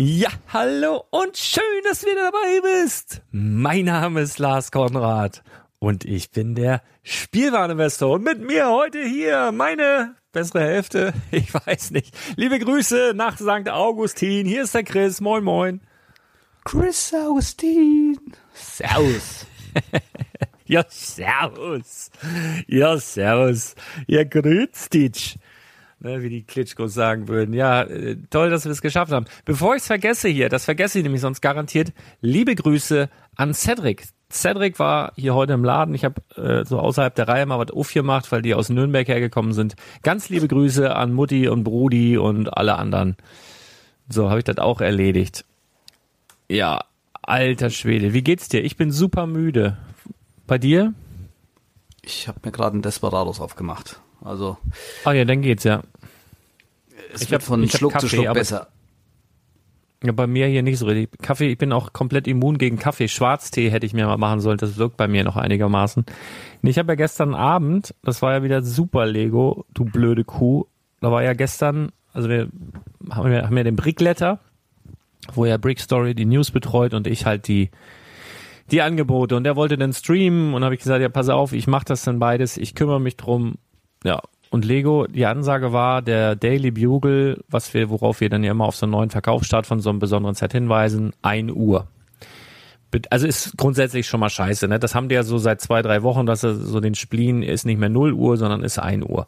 Ja, hallo und schön, dass du wieder dabei bist. Mein Name ist Lars Konrad und ich bin der Spielwareninvestor. Und mit mir heute hier meine bessere Hälfte, ich weiß nicht. Liebe Grüße nach St. Augustin. Hier ist der Chris. Moin, moin. Chris Augustin. Servus. ja, servus. Ja, servus. Ja, grüß dich ne, wie die Klitschkos sagen würden. Ja, äh, toll, dass wir es geschafft haben. Bevor ich es vergesse hier, das vergesse ich nämlich sonst garantiert, liebe Grüße an Cedric. Cedric war hier heute im Laden. Ich habe äh, so außerhalb der Reihe mal was aufgemacht, weil die aus Nürnberg hergekommen sind. Ganz liebe Grüße an Mutti und Brudi und alle anderen. So habe ich das auch erledigt. Ja, alter Schwede, wie geht's dir? Ich bin super müde. Bei dir? Ich habe mir gerade einen Desperados aufgemacht. Also. Ah ja, dann geht's ja. Es ich wird von ich Schluck Kaffee, zu Schluck besser. Ja, bei mir hier nicht so richtig. Kaffee, ich bin auch komplett immun gegen Kaffee. Schwarztee hätte ich mir mal machen sollen. Das wirkt bei mir noch einigermaßen. Ich habe ja gestern Abend, das war ja wieder super Lego, du blöde Kuh. Da war ja gestern, also wir haben ja, haben ja den Brickletter, wo ja Brick Story die News betreut und ich halt die die Angebote und der wollte dann streamen und habe ich gesagt, ja pass auf, ich mache das dann beides, ich kümmere mich drum ja. Und Lego, die Ansage war, der Daily Bugle, was wir, worauf wir dann ja immer auf so einen neuen Verkaufsstart von so einem besonderen Set hinweisen, 1 Uhr. also ist grundsätzlich schon mal scheiße, ne? Das haben die ja so seit zwei, drei Wochen, dass er so den Spleen ist nicht mehr 0 Uhr, sondern ist 1 Uhr.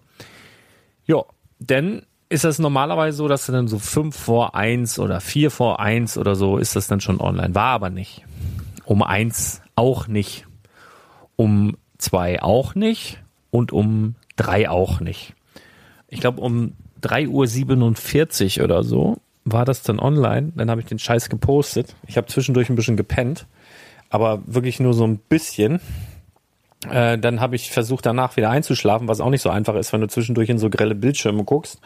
Ja, denn ist das normalerweise so, dass dann so 5 vor 1 oder 4 vor 1 oder so ist das dann schon online. War aber nicht. Um 1 auch nicht. Um 2 auch nicht und um 3 auch nicht. Ich glaube um 3.47 Uhr oder so war das dann online. Dann habe ich den Scheiß gepostet. Ich habe zwischendurch ein bisschen gepennt, aber wirklich nur so ein bisschen. Äh, dann habe ich versucht, danach wieder einzuschlafen, was auch nicht so einfach ist, wenn du zwischendurch in so grelle Bildschirme guckst.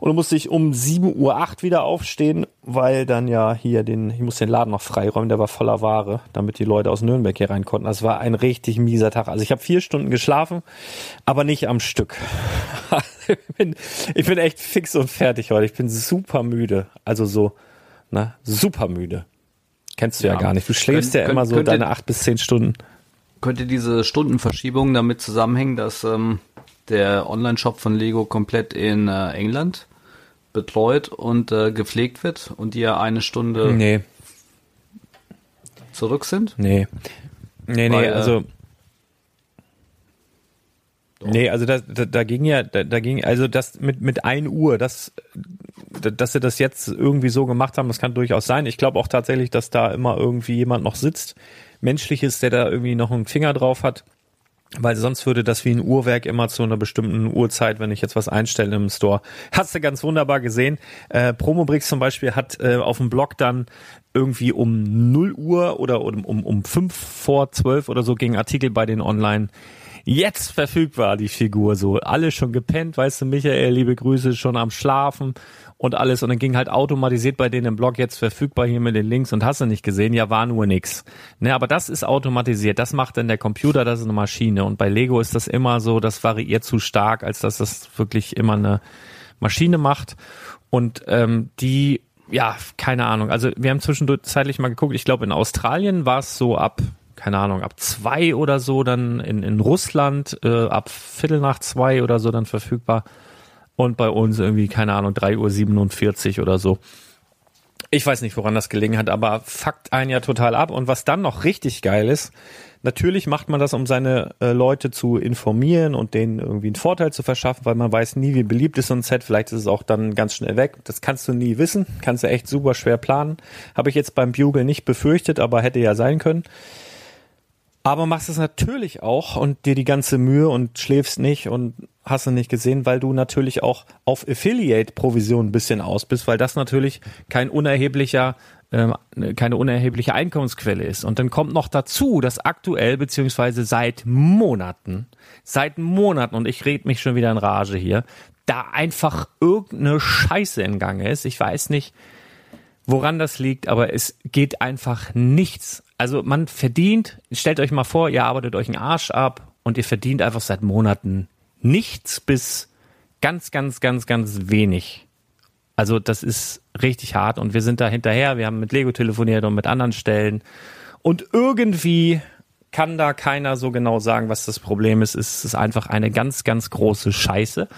Und du musst dich um 7.08 Uhr wieder aufstehen, weil dann ja hier den, ich muss den Laden noch freiräumen, der war voller Ware, damit die Leute aus Nürnberg hier rein konnten. Das war ein richtig mieser Tag. Also ich habe vier Stunden geschlafen, aber nicht am Stück. ich, bin, ich bin echt fix und fertig heute. Ich bin super müde. Also so, ne, super müde. Kennst du ja, ja gar nicht. Du schläfst könnt, ja immer so deine acht bis zehn Stunden. Könnte diese Stundenverschiebung damit zusammenhängen, dass ähm, der Online-Shop von Lego komplett in äh, England betreut und äh, gepflegt wird und die ja eine Stunde nee. zurück sind? Nee. Nee, Weil, nee, also. Doch. Nee, also da, da, da ging ja, da, da ging, also das mit, mit ein Uhr, das, dass sie das jetzt irgendwie so gemacht haben, das kann durchaus sein. Ich glaube auch tatsächlich, dass da immer irgendwie jemand noch sitzt, menschliches, der da irgendwie noch einen Finger drauf hat weil sonst würde das wie ein Uhrwerk immer zu einer bestimmten Uhrzeit, wenn ich jetzt was einstelle im Store. Hast du ganz wunderbar gesehen. Äh, Promobrix zum Beispiel hat äh, auf dem Blog dann irgendwie um 0 Uhr oder um, um, um 5 vor 12 oder so ging Artikel bei den online jetzt verfügbar, die Figur so. Alle schon gepennt, weißt du, Michael, liebe Grüße, schon am Schlafen und alles. Und dann ging halt automatisiert bei denen im Blog jetzt verfügbar hier mit den Links und hast du nicht gesehen, ja, war nur nix. Ne, aber das ist automatisiert. Das macht dann der Computer, das ist eine Maschine. Und bei Lego ist das immer so, das variiert zu stark, als dass das wirklich immer eine Maschine macht. Und ähm, die, ja, keine Ahnung. Also wir haben zwischendurch zeitlich mal geguckt. Ich glaube, in Australien war es so ab keine Ahnung, ab zwei oder so dann in, in Russland, äh, ab Viertel nach zwei oder so dann verfügbar und bei uns irgendwie, keine Ahnung, 3.47 Uhr oder so. Ich weiß nicht, woran das gelegen hat, aber fuckt einen ja total ab. Und was dann noch richtig geil ist, natürlich macht man das, um seine äh, Leute zu informieren und denen irgendwie einen Vorteil zu verschaffen, weil man weiß nie, wie beliebt ist so ein Set. Vielleicht ist es auch dann ganz schnell weg. Das kannst du nie wissen. Kannst du echt super schwer planen. Habe ich jetzt beim Bugle nicht befürchtet, aber hätte ja sein können. Aber machst es natürlich auch und dir die ganze Mühe und schläfst nicht und hast du nicht gesehen, weil du natürlich auch auf Affiliate-Provision ein bisschen aus bist, weil das natürlich kein unerheblicher äh, keine unerhebliche Einkommensquelle ist. Und dann kommt noch dazu, dass aktuell beziehungsweise seit Monaten, seit Monaten, und ich red mich schon wieder in Rage hier, da einfach irgendeine Scheiße in Gange ist. Ich weiß nicht, woran das liegt, aber es geht einfach nichts also man verdient, stellt euch mal vor, ihr arbeitet euch einen Arsch ab und ihr verdient einfach seit Monaten nichts bis ganz, ganz, ganz, ganz wenig. Also das ist richtig hart und wir sind da hinterher. Wir haben mit Lego telefoniert und mit anderen Stellen und irgendwie kann da keiner so genau sagen, was das Problem ist. Es ist einfach eine ganz, ganz große Scheiße.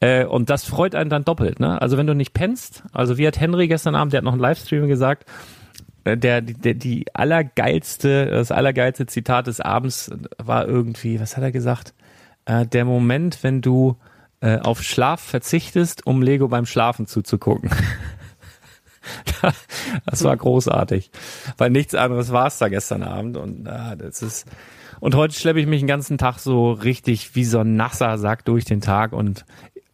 Äh, und das freut einen dann doppelt. Ne? Also wenn du nicht pennst, also wie hat Henry gestern Abend, der hat noch einen Livestream gesagt, der, der, die allergeilste, das allergeilste Zitat des Abends war irgendwie, was hat er gesagt? Äh, der Moment, wenn du äh, auf Schlaf verzichtest, um Lego beim Schlafen zuzugucken. das war großartig, weil nichts anderes war es da gestern Abend und äh, das ist und heute schleppe ich mich den ganzen Tag so richtig wie so ein nasser Sack durch den Tag und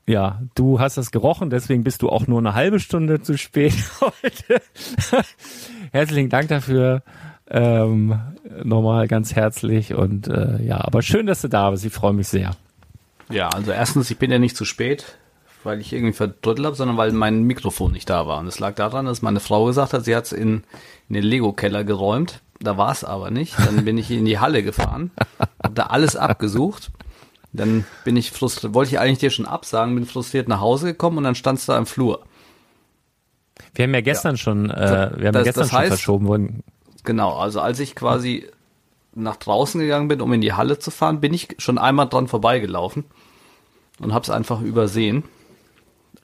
ja, du hast das gerochen, deswegen bist du auch nur eine halbe Stunde zu spät heute. Herzlichen Dank dafür. Ähm, nochmal ganz herzlich und äh, ja, aber schön, dass du da bist. Ich freue mich sehr. Ja, also erstens, ich bin ja nicht zu spät, weil ich irgendwie verdrüttelt habe, sondern weil mein Mikrofon nicht da war. Und es lag daran, dass meine Frau gesagt hat, sie hat es in, in den Lego-Keller geräumt. Da war es aber nicht. Dann bin ich in die Halle gefahren, habe da alles abgesucht dann bin ich frustriert, wollte ich eigentlich dir schon absagen, bin frustriert nach Hause gekommen und dann standst du da im Flur. Wir haben ja gestern ja. schon, äh, wir haben das, ja gestern das heißt, schon verschoben worden. Genau, also als ich quasi nach draußen gegangen bin, um in die Halle zu fahren, bin ich schon einmal dran vorbeigelaufen und habe es einfach übersehen.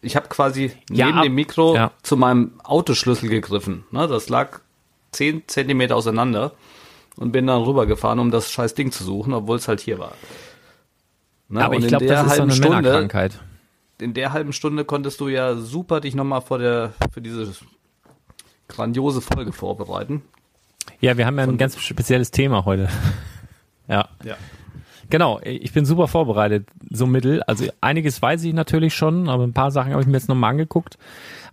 Ich habe quasi ja, neben ab, dem Mikro ja. zu meinem Autoschlüssel gegriffen. Ne, das lag zehn Zentimeter auseinander und bin dann rübergefahren, um das scheiß Ding zu suchen, obwohl es halt hier war. Ne? Aber und ich glaube, der das ist so eine Stunde, Männerkrankheit. in der halben Stunde konntest du ja super dich nochmal vor der, für diese grandiose Folge vorbereiten. Ja, wir haben ja ein ganz spezielles Thema heute. ja. Ja. Genau, ich bin super vorbereitet, so mittel. Also einiges weiß ich natürlich schon, aber ein paar Sachen habe ich mir jetzt nochmal angeguckt.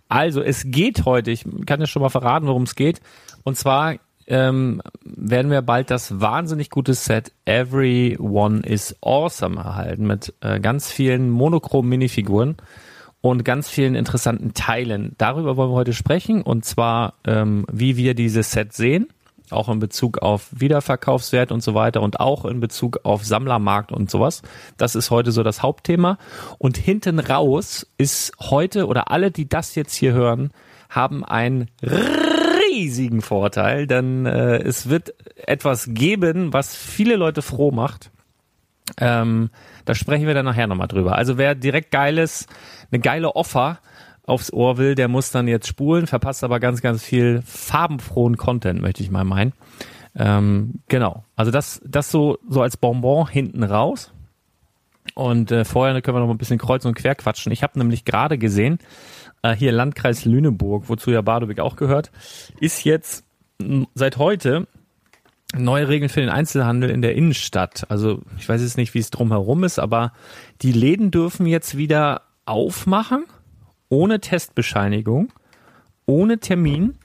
Also es geht heute, ich kann ja schon mal verraten, worum es geht. Und zwar ähm, werden wir bald das wahnsinnig gute Set Everyone is Awesome erhalten mit äh, ganz vielen monochromen Minifiguren und ganz vielen interessanten Teilen. Darüber wollen wir heute sprechen und zwar, ähm, wie wir dieses Set sehen, auch in Bezug auf Wiederverkaufswert und so weiter und auch in Bezug auf Sammlermarkt und sowas. Das ist heute so das Hauptthema. Und hinten raus ist heute oder alle, die das jetzt hier hören, haben einen riesigen Vorteil, denn äh, es wird etwas geben, was viele Leute froh macht. Ähm, da sprechen wir dann nachher nochmal drüber. Also wer direkt geiles, eine geile Offer aufs Ohr will, der muss dann jetzt spulen, verpasst aber ganz, ganz viel farbenfrohen Content, möchte ich mal meinen. Ähm, genau. Also das, das so, so als Bonbon hinten raus. Und äh, vorher können wir noch ein bisschen kreuz und quer quatschen. Ich habe nämlich gerade gesehen, äh, hier Landkreis Lüneburg, wozu ja Badewig auch gehört, ist jetzt seit heute neue Regeln für den Einzelhandel in der Innenstadt. Also ich weiß jetzt nicht, wie es drumherum ist, aber die Läden dürfen jetzt wieder aufmachen, ohne Testbescheinigung, ohne Termin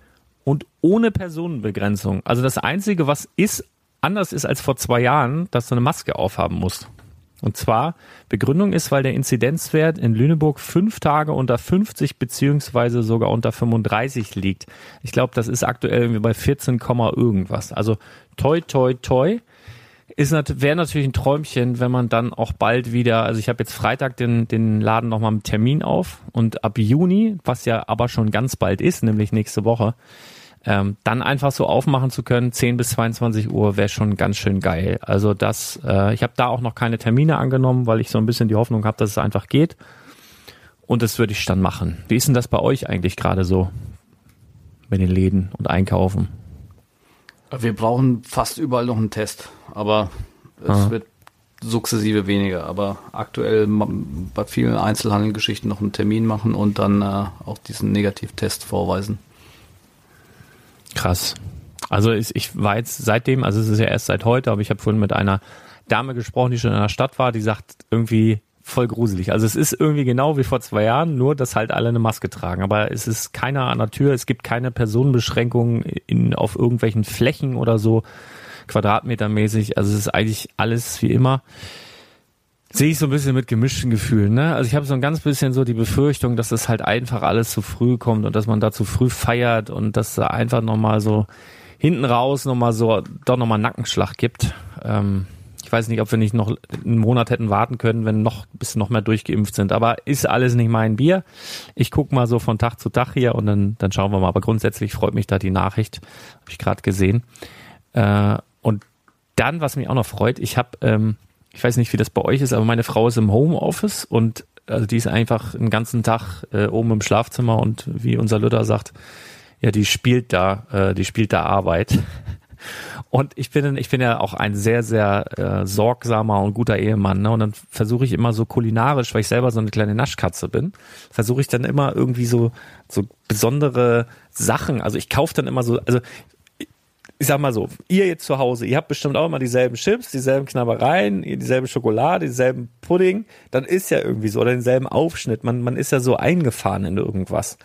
und ohne Personenbegrenzung. Also das Einzige, was ist, anders ist als vor zwei Jahren, dass du eine Maske aufhaben musst. Und zwar, Begründung ist, weil der Inzidenzwert in Lüneburg fünf Tage unter 50 beziehungsweise sogar unter 35 liegt. Ich glaube, das ist aktuell irgendwie bei 14, Komma irgendwas. Also toi, toi, toi. Ist nat wäre natürlich ein Träumchen, wenn man dann auch bald wieder, also ich habe jetzt Freitag den, den Laden nochmal mit Termin auf und ab Juni, was ja aber schon ganz bald ist, nämlich nächste Woche, ähm, dann einfach so aufmachen zu können, 10 bis 22 Uhr, wäre schon ganz schön geil. Also das, äh, ich habe da auch noch keine Termine angenommen, weil ich so ein bisschen die Hoffnung habe, dass es einfach geht. Und das würde ich dann machen. Wie ist denn das bei euch eigentlich gerade so mit den Läden und Einkaufen? Wir brauchen fast überall noch einen Test, aber es Ah. wird sukzessive weniger. Aber aktuell bei vielen Einzelhandelgeschichten noch einen Termin machen und dann äh, auch diesen Negativtest vorweisen. Krass. Also ich, ich war jetzt seitdem, also es ist ja erst seit heute, aber ich habe vorhin mit einer Dame gesprochen, die schon in der Stadt war, die sagt irgendwie voll gruselig. Also es ist irgendwie genau wie vor zwei Jahren, nur dass halt alle eine Maske tragen. Aber es ist keiner an der Tür, es gibt keine Personenbeschränkungen in, auf irgendwelchen Flächen oder so, quadratmetermäßig. Also es ist eigentlich alles wie immer. Sehe ich so ein bisschen mit gemischten Gefühlen. Ne? Also ich habe so ein ganz bisschen so die Befürchtung, dass das halt einfach alles zu früh kommt und dass man da zu früh feiert und dass da einfach nochmal so hinten raus nochmal so doch nochmal Nackenschlag gibt. Ähm, ich weiß nicht, ob wir nicht noch einen Monat hätten warten können, wenn noch bisschen noch mehr durchgeimpft sind. Aber ist alles nicht mein Bier. Ich guck mal so von Tag zu Tag hier und dann, dann schauen wir mal. Aber grundsätzlich freut mich da die Nachricht. Habe ich gerade gesehen. Äh, und dann, was mich auch noch freut, ich habe, ähm, ich weiß nicht, wie das bei euch ist, aber meine Frau ist im Homeoffice und also die ist einfach den ganzen Tag äh, oben im Schlafzimmer und wie unser Lütter sagt, ja, die spielt da, äh, die spielt da Arbeit. Und ich bin, ich bin ja auch ein sehr, sehr äh, sorgsamer und guter Ehemann. Ne? Und dann versuche ich immer so kulinarisch, weil ich selber so eine kleine Naschkatze bin, versuche ich dann immer irgendwie so, so besondere Sachen. Also ich kaufe dann immer so, also ich sag mal so, ihr jetzt zu Hause, ihr habt bestimmt auch immer dieselben Chips, dieselben Knabbereien, dieselbe Schokolade, dieselben Pudding, dann ist ja irgendwie so, oder denselben Aufschnitt. Man, man ist ja so eingefahren in irgendwas.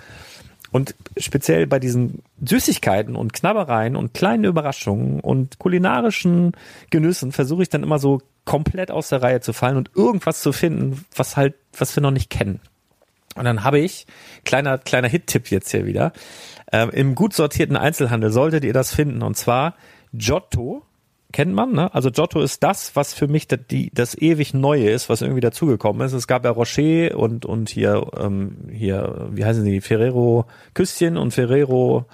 Und speziell bei diesen Süßigkeiten und Knabbereien und kleinen Überraschungen und kulinarischen Genüssen versuche ich dann immer so komplett aus der Reihe zu fallen und irgendwas zu finden, was halt, was wir noch nicht kennen. Und dann habe ich, kleiner, kleiner Hit-Tipp jetzt hier wieder, ähm, im gut sortierten Einzelhandel solltet ihr das finden. Und zwar Giotto, kennt man, ne? Also Giotto ist das, was für mich das, die, das ewig Neue ist, was irgendwie dazugekommen ist. Es gab ja Rocher und, und hier, ähm, hier, wie heißen die, Ferrero Küsschen und Ferrero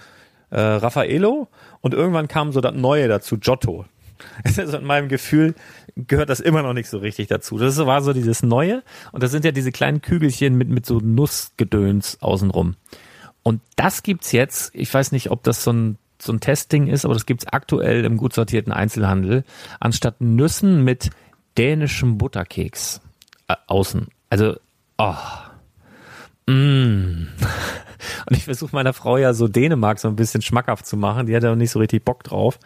äh, Raffaello. Und irgendwann kam so das Neue dazu, Giotto. Also in meinem Gefühl gehört das immer noch nicht so richtig dazu. Das war so dieses Neue und das sind ja diese kleinen Kügelchen mit, mit so Nussgedöns außenrum. Und das gibt's jetzt, ich weiß nicht, ob das so ein so ein Testing ist, aber das gibt's aktuell im gut sortierten Einzelhandel, anstatt Nüssen mit dänischem Butterkeks äh, außen. Also, oh. Mm. Und ich versuche meiner Frau ja so Dänemark so ein bisschen schmackhaft zu machen. Die hat ja nicht so richtig Bock drauf.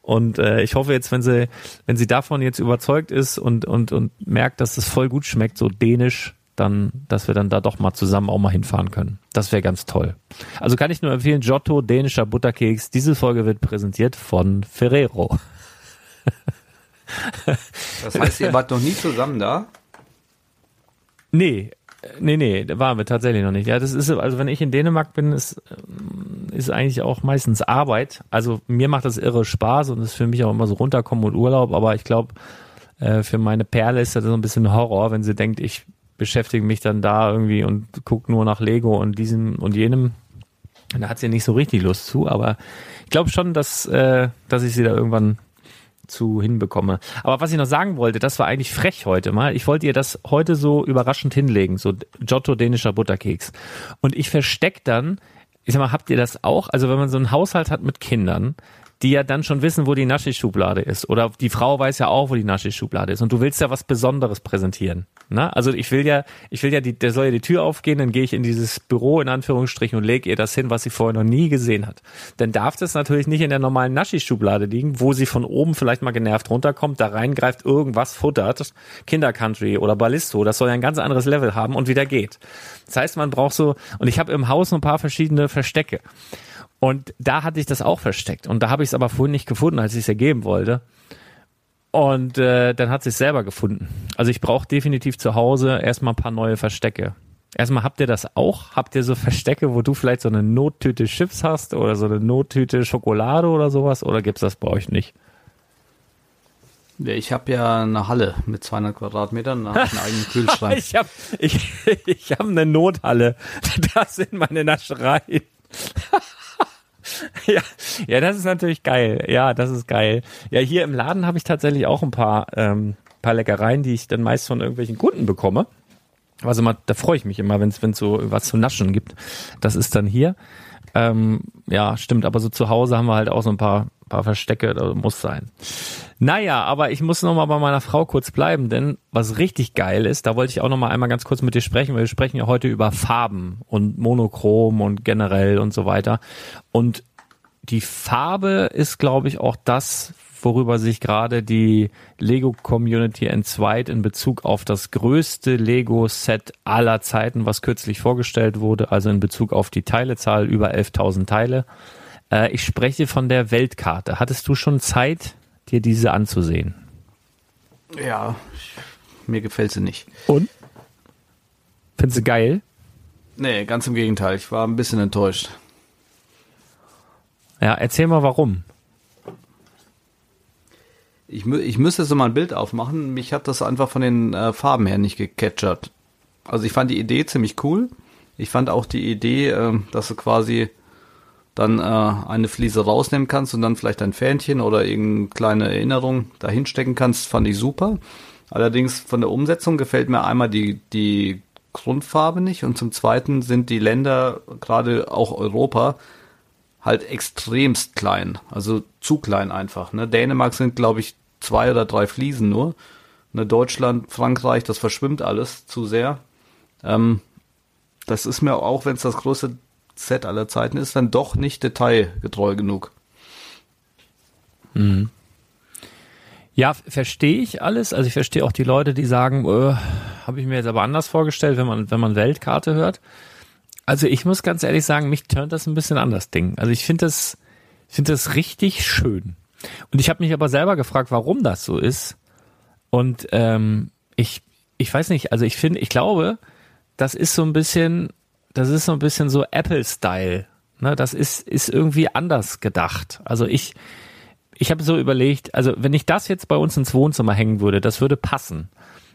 Und äh, ich hoffe jetzt, wenn sie, wenn sie davon jetzt überzeugt ist und, und, und merkt, dass es voll gut schmeckt, so dänisch, dann, dass wir dann da doch mal zusammen auch mal hinfahren können. Das wäre ganz toll. Also kann ich nur empfehlen, Giotto, dänischer Butterkeks. Diese Folge wird präsentiert von Ferrero. Das heißt, ihr wart noch nie zusammen da? Nee, nee, nee, da waren wir tatsächlich noch nicht. Ja, das ist, also wenn ich in Dänemark bin, ist, ist eigentlich auch meistens Arbeit. Also mir macht das irre Spaß und ist für mich auch immer so runterkommen und Urlaub, aber ich glaube, äh, für meine Perle ist das so ein bisschen Horror, wenn sie denkt, ich beschäftige mich dann da irgendwie und gucke nur nach Lego und diesem und jenem. Da hat sie nicht so richtig Lust zu, aber ich glaube schon, dass, äh, dass ich sie da irgendwann zu hinbekomme. Aber was ich noch sagen wollte, das war eigentlich frech heute mal. Ich wollte ihr das heute so überraschend hinlegen, so Giotto dänischer Butterkeks. Und ich versteck dann, ich sag mal, habt ihr das auch? Also wenn man so einen Haushalt hat mit Kindern, die ja dann schon wissen, wo die Naschischublade ist. Oder die Frau weiß ja auch, wo die Naschischublade ist. Und du willst ja was Besonderes präsentieren. Na? Also ich will ja, ich will ja, die, der soll ja die Tür aufgehen, dann gehe ich in dieses Büro in Anführungsstrichen und lege ihr das hin, was sie vorher noch nie gesehen hat. Dann darf das natürlich nicht in der normalen Naschischublade liegen, wo sie von oben vielleicht mal genervt runterkommt, da reingreift, irgendwas futtert, Kindercountry oder Ballisto, das soll ja ein ganz anderes Level haben und wieder geht. Das heißt, man braucht so, und ich habe im Haus ein paar verschiedene Verstecke. Und da hatte ich das auch versteckt. Und da habe ich es aber vorhin nicht gefunden, als ich es ergeben wollte. Und äh, dann hat sie es selber gefunden. Also ich brauche definitiv zu Hause erstmal ein paar neue Verstecke. Erstmal habt ihr das auch? Habt ihr so Verstecke, wo du vielleicht so eine Nottüte Chips hast oder so eine Nottüte Schokolade oder sowas? Oder gibt's das bei euch nicht? Ich habe ja eine Halle mit 200 Quadratmetern, da habe ich einen eigenen Kühlschrank. ich habe ich, ich hab eine Nothalle. Das sind meine Naschereien. ja, ja, das ist natürlich geil. Ja, das ist geil. Ja, hier im Laden habe ich tatsächlich auch ein paar, ähm, paar Leckereien, die ich dann meist von irgendwelchen Kunden bekomme. Also mal, da freue ich mich immer, wenn es so was zu naschen gibt. Das ist dann hier. Ähm, ja, stimmt, aber so zu Hause haben wir halt auch so ein paar, paar Verstecke, das muss sein. Naja, aber ich muss noch mal bei meiner Frau kurz bleiben, denn was richtig geil ist, da wollte ich auch noch mal einmal ganz kurz mit dir sprechen, weil wir sprechen ja heute über Farben und Monochrom und generell und so weiter. Und die Farbe ist, glaube ich, auch das, worüber sich gerade die Lego Community entzweit in Bezug auf das größte Lego Set aller Zeiten, was kürzlich vorgestellt wurde, also in Bezug auf die Teilezahl über 11.000 Teile. Äh, ich spreche von der Weltkarte. Hattest du schon Zeit, dir diese anzusehen? Ja, mir gefällt sie nicht. Und? Findest du geil? Nee, ganz im Gegenteil. Ich war ein bisschen enttäuscht. Ja, erzähl mal warum. Ich, ich müsste so mal ein Bild aufmachen. Mich hat das einfach von den äh, Farben her nicht gecatchert. Also ich fand die Idee ziemlich cool. Ich fand auch die Idee, äh, dass du quasi dann äh, eine Fliese rausnehmen kannst und dann vielleicht ein Fähnchen oder irgendeine kleine Erinnerung dahin stecken kannst, fand ich super. Allerdings von der Umsetzung gefällt mir einmal die, die Grundfarbe nicht und zum zweiten sind die Länder, gerade auch Europa, halt extremst klein. Also zu klein einfach. Ne? Dänemark sind, glaube ich, zwei oder drei Fliesen nur. Ne, Deutschland, Frankreich, das verschwimmt alles zu sehr. Ähm, das ist mir auch, wenn es das größte Set aller Zeiten ist, dann doch nicht detailgetreu genug. Mhm. Ja, verstehe ich alles. Also ich verstehe auch die Leute, die sagen, äh, habe ich mir jetzt aber anders vorgestellt, wenn man wenn man Weltkarte hört. Also ich muss ganz ehrlich sagen, mich turnt das ein bisschen an das Ding. Also ich finde das, finde das richtig schön. Und ich habe mich aber selber gefragt, warum das so ist. Und ähm, ich, ich weiß nicht, also ich finde, ich glaube, das ist so ein bisschen, das ist so ein bisschen so Apple-Style. Ne, das ist, ist irgendwie anders gedacht. Also ich, ich habe so überlegt, also wenn ich das jetzt bei uns ins Wohnzimmer hängen würde, das würde passen.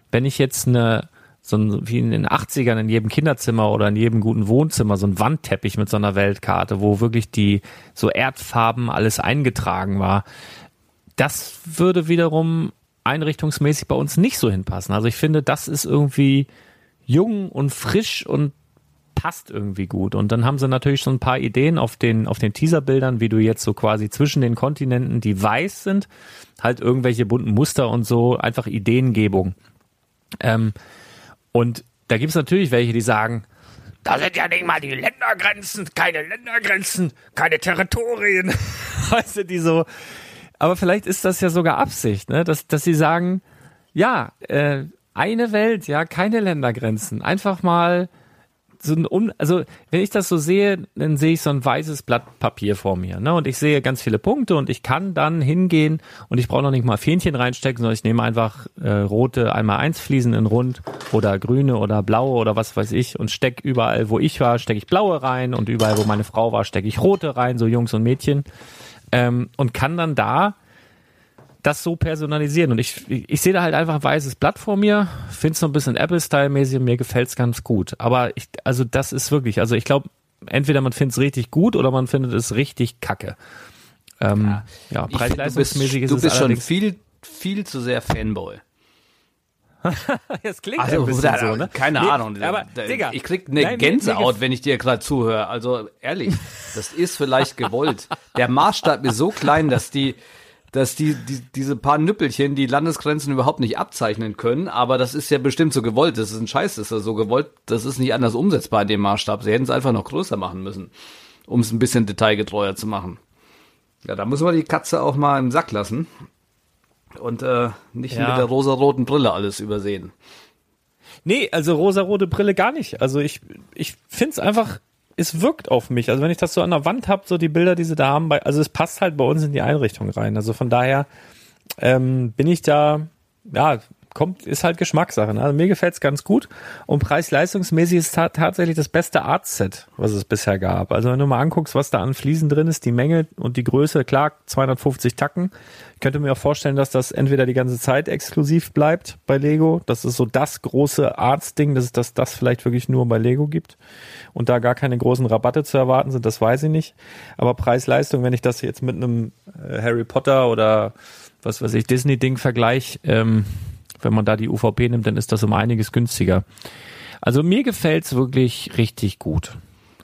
Wenn ich jetzt eine, so ein, wie in den 80ern in jedem Kinderzimmer oder in jedem guten Wohnzimmer, so ein Wandteppich mit so einer Weltkarte, wo wirklich die so Erdfarben alles eingetragen war. Das würde wiederum einrichtungsmäßig bei uns nicht so hinpassen. Also ich finde, das ist irgendwie jung und frisch und passt irgendwie gut. Und dann haben sie natürlich schon ein paar Ideen auf den, auf den Teaserbildern, wie du jetzt so quasi zwischen den Kontinenten, die weiß sind, halt irgendwelche bunten Muster und so, einfach Ideengebung. Ähm, und da gibt's natürlich welche, die sagen, da sind ja nicht mal die Ländergrenzen, keine Ländergrenzen, keine Territorien. weißt du, die so. Aber vielleicht ist das ja sogar Absicht, ne? dass, dass sie sagen, ja, äh, eine Welt, ja, keine Ländergrenzen. Einfach mal so ein un also wenn ich das so sehe, dann sehe ich so ein weißes Blatt Papier vor mir, ne? Und ich sehe ganz viele Punkte und ich kann dann hingehen und ich brauche noch nicht mal Fähnchen reinstecken, sondern ich nehme einfach äh, rote einmal eins Fliesen in rund oder grüne oder blaue oder was weiß ich und steck überall, wo ich war, stecke ich blaue rein und überall, wo meine Frau war, stecke ich rote rein, so Jungs und Mädchen ähm, und kann dann da das so personalisieren. Und ich, ich, ich sehe da halt einfach ein weißes Blatt vor mir, finde es so ein bisschen Apple-Style-mäßig und mir gefällt es ganz gut. Aber ich, also das ist wirklich, also ich glaube, entweder man findet es richtig gut oder man findet es richtig kacke. Ähm, ja, ja preis-leistungsmäßig ist es Du bist schon viel, viel zu sehr Fanboy. das klingt also, ein bisschen da, so, ne? Keine nee, Ahnung. Aber, da, Digga, ich krieg eine nein, Gänsehaut, mir, wenn ich dir gerade zuhöre. Also ehrlich, das ist vielleicht gewollt. Der Maßstab ist so klein, dass die, dass die, die diese paar Nüppelchen die Landesgrenzen überhaupt nicht abzeichnen können, aber das ist ja bestimmt so gewollt. Das ist ein Scheiß, das ist so gewollt. Das ist nicht anders umsetzbar in dem Maßstab. Sie hätten es einfach noch größer machen müssen, um es ein bisschen detailgetreuer zu machen. Ja, da müssen wir die Katze auch mal im Sack lassen und äh, nicht Ja. mit der rosaroten Brille alles übersehen. Nee, also rosarote Brille gar nicht. Also ich, ich find's einfach, es wirkt auf mich. Also wenn ich das so an der Wand hab, so die Bilder, die sie da haben, bei, also es passt halt bei uns in die Einrichtung rein. Also von daher ähm, bin ich da, ja, kommt, ist halt Geschmackssache. Ne? Also mir gefällt's ganz gut. Und preis-leistungsmäßig ist ta tatsächlich das beste Art-Set, was es bisher gab. Also wenn du mal anguckst, was da an Fliesen drin ist, die Menge und die Größe, klar, 250 Tacken. Ich könnte mir auch vorstellen, dass das entweder die ganze Zeit exklusiv bleibt bei Lego. Das ist so das große Arts-Ding, dass es das, das vielleicht wirklich nur bei Lego gibt und da gar keine großen Rabatte zu erwarten sind, das weiß ich nicht. Aber Preis-Leistung, wenn ich das jetzt mit einem äh, Harry Potter oder was weiß ich, Disney-Ding vergleiche, ähm, wenn man da die UVP nimmt, dann ist das um einiges günstiger. Also mir gefällt's wirklich richtig gut.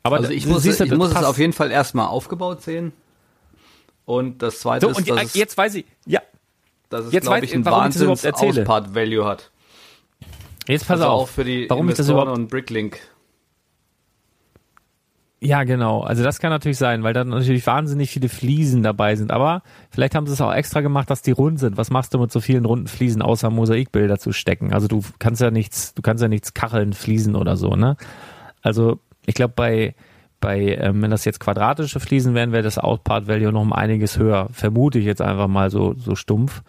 Aber Also ich muss, siehst ich das muss es auf jeden Fall erstmal aufgebaut sehen. Und das zweite so, ist, und dass je- es, jetzt weiß ich, ja, dass es jetzt glaube ich, überhaupt Wahnsinns erzähle. Auspart-Value hat. jetzt pass also auf, auch für die warum ich das Investoren überhaupt und Bricklink. Ja, genau. Also das kann natürlich sein, weil da natürlich wahnsinnig viele Fliesen dabei sind. Aber vielleicht haben sie es auch extra gemacht, dass die rund sind. Was machst du mit so vielen runden Fliesen, außer Mosaikbilder zu stecken? Also du kannst ja nichts, du kannst ja nichts kacheln, Fliesen oder so, ne? Also ich glaube bei bei ähm, wenn das jetzt quadratische Fliesen wären, wäre das Outpart Value noch um einiges höher. Vermute ich jetzt einfach mal so so stumpf.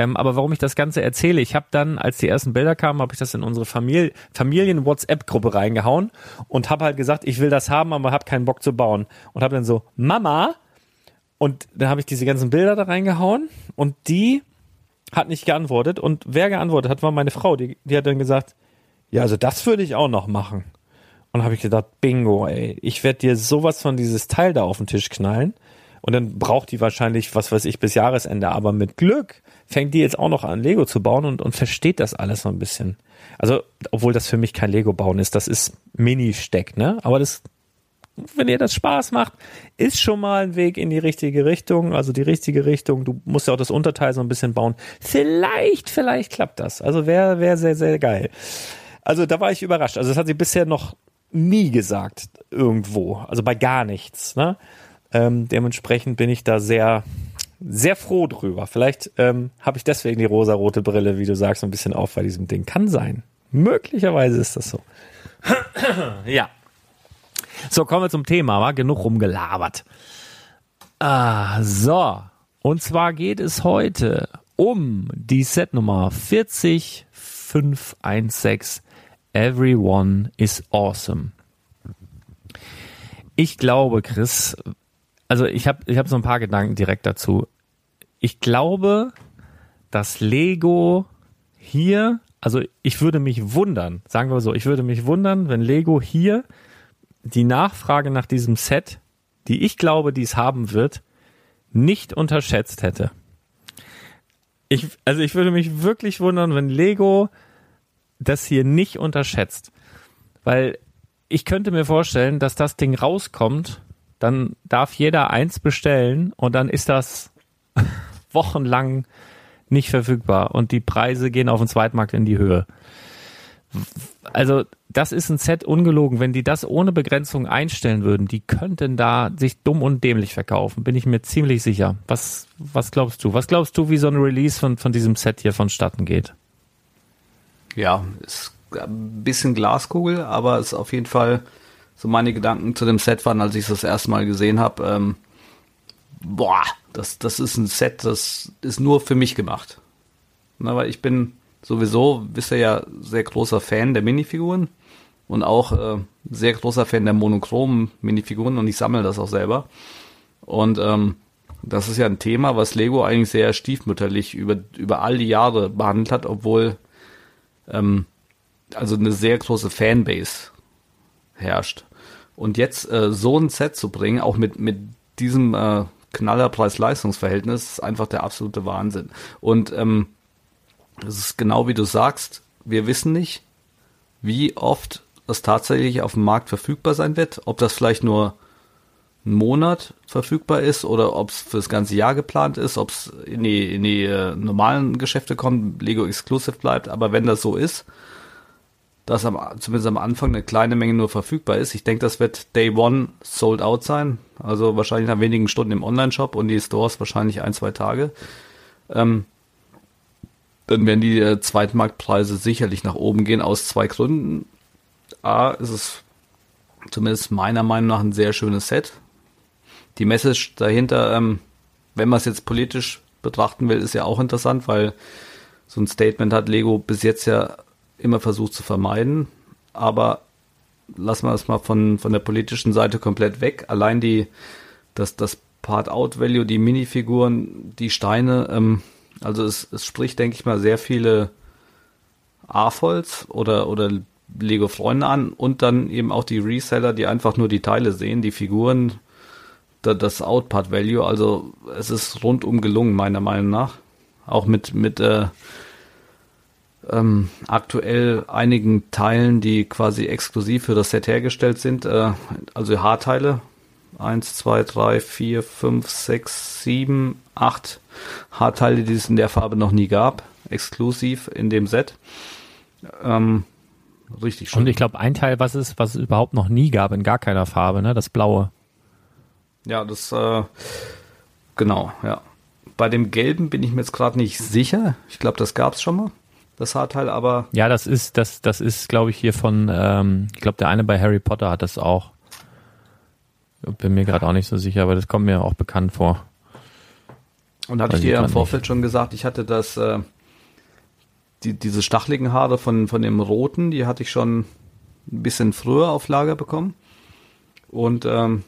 Ähm, aber warum ich das Ganze erzähle, ich habe dann, als die ersten Bilder kamen, habe ich das in unsere Familie, Familien-WhatsApp-Gruppe reingehauen und habe halt gesagt, ich will das haben, aber habe keinen Bock zu bauen. Und habe dann so, Mama, und dann habe ich diese ganzen Bilder da reingehauen und die hat nicht geantwortet. Und wer geantwortet hat, war meine Frau. Die, die hat dann gesagt, ja, also das würde ich auch noch machen. Und habe ich gedacht, bingo, ey, ich werde dir sowas von dieses Teil da auf den Tisch knallen. Und dann braucht die wahrscheinlich, was weiß ich, bis Jahresende. Aber mit Glück fängt die jetzt auch noch an, Lego zu bauen und, und versteht das alles so ein bisschen. Also, obwohl das für mich kein Lego-Bauen ist, das ist Mini-Steck, ne? Aber das, wenn ihr das Spaß macht, ist schon mal ein Weg in die richtige Richtung. Also die richtige Richtung. Du musst ja auch das Unterteil so ein bisschen bauen. Vielleicht, vielleicht klappt das. Also wäre wär sehr, sehr geil. Also da war ich überrascht. Also das hat sie bisher noch nie gesagt irgendwo. Also bei gar nichts. Ne? Ähm, dementsprechend bin ich da sehr, sehr froh drüber. Vielleicht ähm, habe ich deswegen die rosarote Brille, wie du sagst, ein bisschen auf bei diesem Ding. Kann sein. Möglicherweise ist das so. ja. So, kommen wir zum Thema, war genug rumgelabert. Ah, so. Und zwar geht es heute um die Setnummer 40516 Everyone is awesome. Ich glaube, Chris, also ich habe ich hab so ein paar Gedanken direkt dazu. Ich glaube, dass Lego hier, also ich würde mich wundern, sagen wir so, ich würde mich wundern, wenn Lego hier die Nachfrage nach diesem Set, die ich glaube, die es haben wird, nicht unterschätzt hätte. Ich, also ich würde mich wirklich wundern, wenn Lego das hier nicht unterschätzt. Weil ich könnte mir vorstellen, dass das Ding rauskommt, dann darf jeder eins bestellen und dann ist das wochenlang nicht verfügbar und die Preise gehen auf dem Zweitmarkt in die Höhe. Also das ist ein Set ungelogen. Wenn die das ohne Begrenzung einstellen würden, die könnten da sich dumm und dämlich verkaufen, bin ich mir ziemlich sicher. Was, was glaubst du? Was glaubst du, wie so ein Release von, von diesem Set hier vonstatten geht? Ja, ist ein bisschen Glaskugel, aber ist auf jeden Fall so meine Gedanken zu dem Set waren, als ich es das erste Mal gesehen habe. Ähm, boah, das, das ist ein Set, das ist nur für mich gemacht. Na, weil ich bin sowieso, wisst ihr ja, sehr großer Fan der Minifiguren und auch äh, sehr großer Fan der monochromen Minifiguren und ich sammle das auch selber. Und ähm, das ist ja ein Thema, was Lego eigentlich sehr stiefmütterlich über, über all die Jahre behandelt hat, obwohl ähm, also eine sehr große Fanbase herrscht. Und jetzt äh, so ein Set zu bringen, auch mit, mit diesem äh, Knaller Preis-Leistungs-Verhältnis, ist einfach der absolute Wahnsinn. Und ähm, das ist genau wie du sagst, wir wissen nicht, wie oft das tatsächlich auf dem Markt verfügbar sein wird, ob das vielleicht nur einen Monat verfügbar ist oder ob es für das ganze Jahr geplant ist, ob es in die, in die äh, normalen Geschäfte kommt, Lego Exclusive bleibt. Aber wenn das so ist, dass am, zumindest am Anfang eine kleine Menge nur verfügbar ist, ich denke, das wird Day One sold out sein. Also wahrscheinlich nach wenigen Stunden im Online-Shop und die Stores wahrscheinlich ein, zwei Tage. Ähm, dann werden die äh, Zweitmarktpreise sicherlich nach oben gehen aus zwei Gründen. A, ist es zumindest meiner Meinung nach ein sehr schönes Set. Die Message dahinter, ähm, wenn man es jetzt politisch betrachten will, ist ja auch interessant, weil so ein Statement hat Lego bis jetzt ja immer versucht zu vermeiden. Aber lassen wir das mal von, von der politischen Seite komplett weg. Allein die, das, das Part-Out-Value, die Minifiguren, die Steine, ähm, also es, es spricht, denke ich mal, sehr viele AFOLs oder, oder Lego-Freunde an und dann eben auch die Reseller, die einfach nur die Teile sehen, die Figuren, da, das Outpart-Value. Also es ist rundum gelungen, meiner Meinung nach. Auch mit, mit äh, ähm, aktuell einigen Teilen, die quasi exklusiv für das Set hergestellt sind. Äh, also Haarteile. Eins, zwei, drei, vier, fünf, sechs, sieben, acht Haarteile, die es in der Farbe noch nie gab, exklusiv in dem Set. Ähm, richtig schön. Und ich glaube, ein Teil, was es, was es überhaupt noch nie gab, in gar keiner Farbe, ne? Das blaue. Ja, das, äh, genau, ja. Bei dem gelben bin ich mir jetzt gerade nicht sicher. Ich glaube, das gab es schon mal, das Haarteil, aber. Ja, das ist, das, das ist, glaube ich, hier von, ähm, ich glaube, der eine bei Harry Potter hat das auch. Bin mir gerade auch nicht so sicher, aber das kommt mir auch bekannt vor. Und hatte ich dir ja im Vorfeld nicht. schon gesagt, ich hatte das, äh, die, diese stacheligen Haare von, von dem roten, die hatte ich schon ein bisschen früher auf Lager bekommen. Und ähm,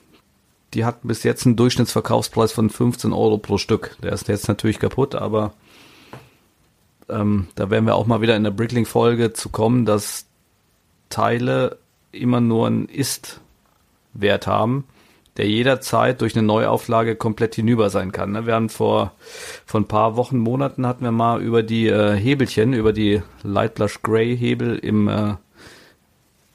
die hatten bis jetzt einen Durchschnittsverkaufspreis von 15 Euro pro Stück. Der ist jetzt natürlich kaputt, aber ähm, da werden wir auch mal wieder in der Brickling-Folge zu kommen, dass Teile immer nur einen Ist-Wert haben der jederzeit durch eine Neuauflage komplett hinüber sein kann. Ne? Wir haben vor, vor ein paar Wochen, Monaten hatten wir mal über die äh, Hebelchen, über die Light Blush Gray Hebel im äh,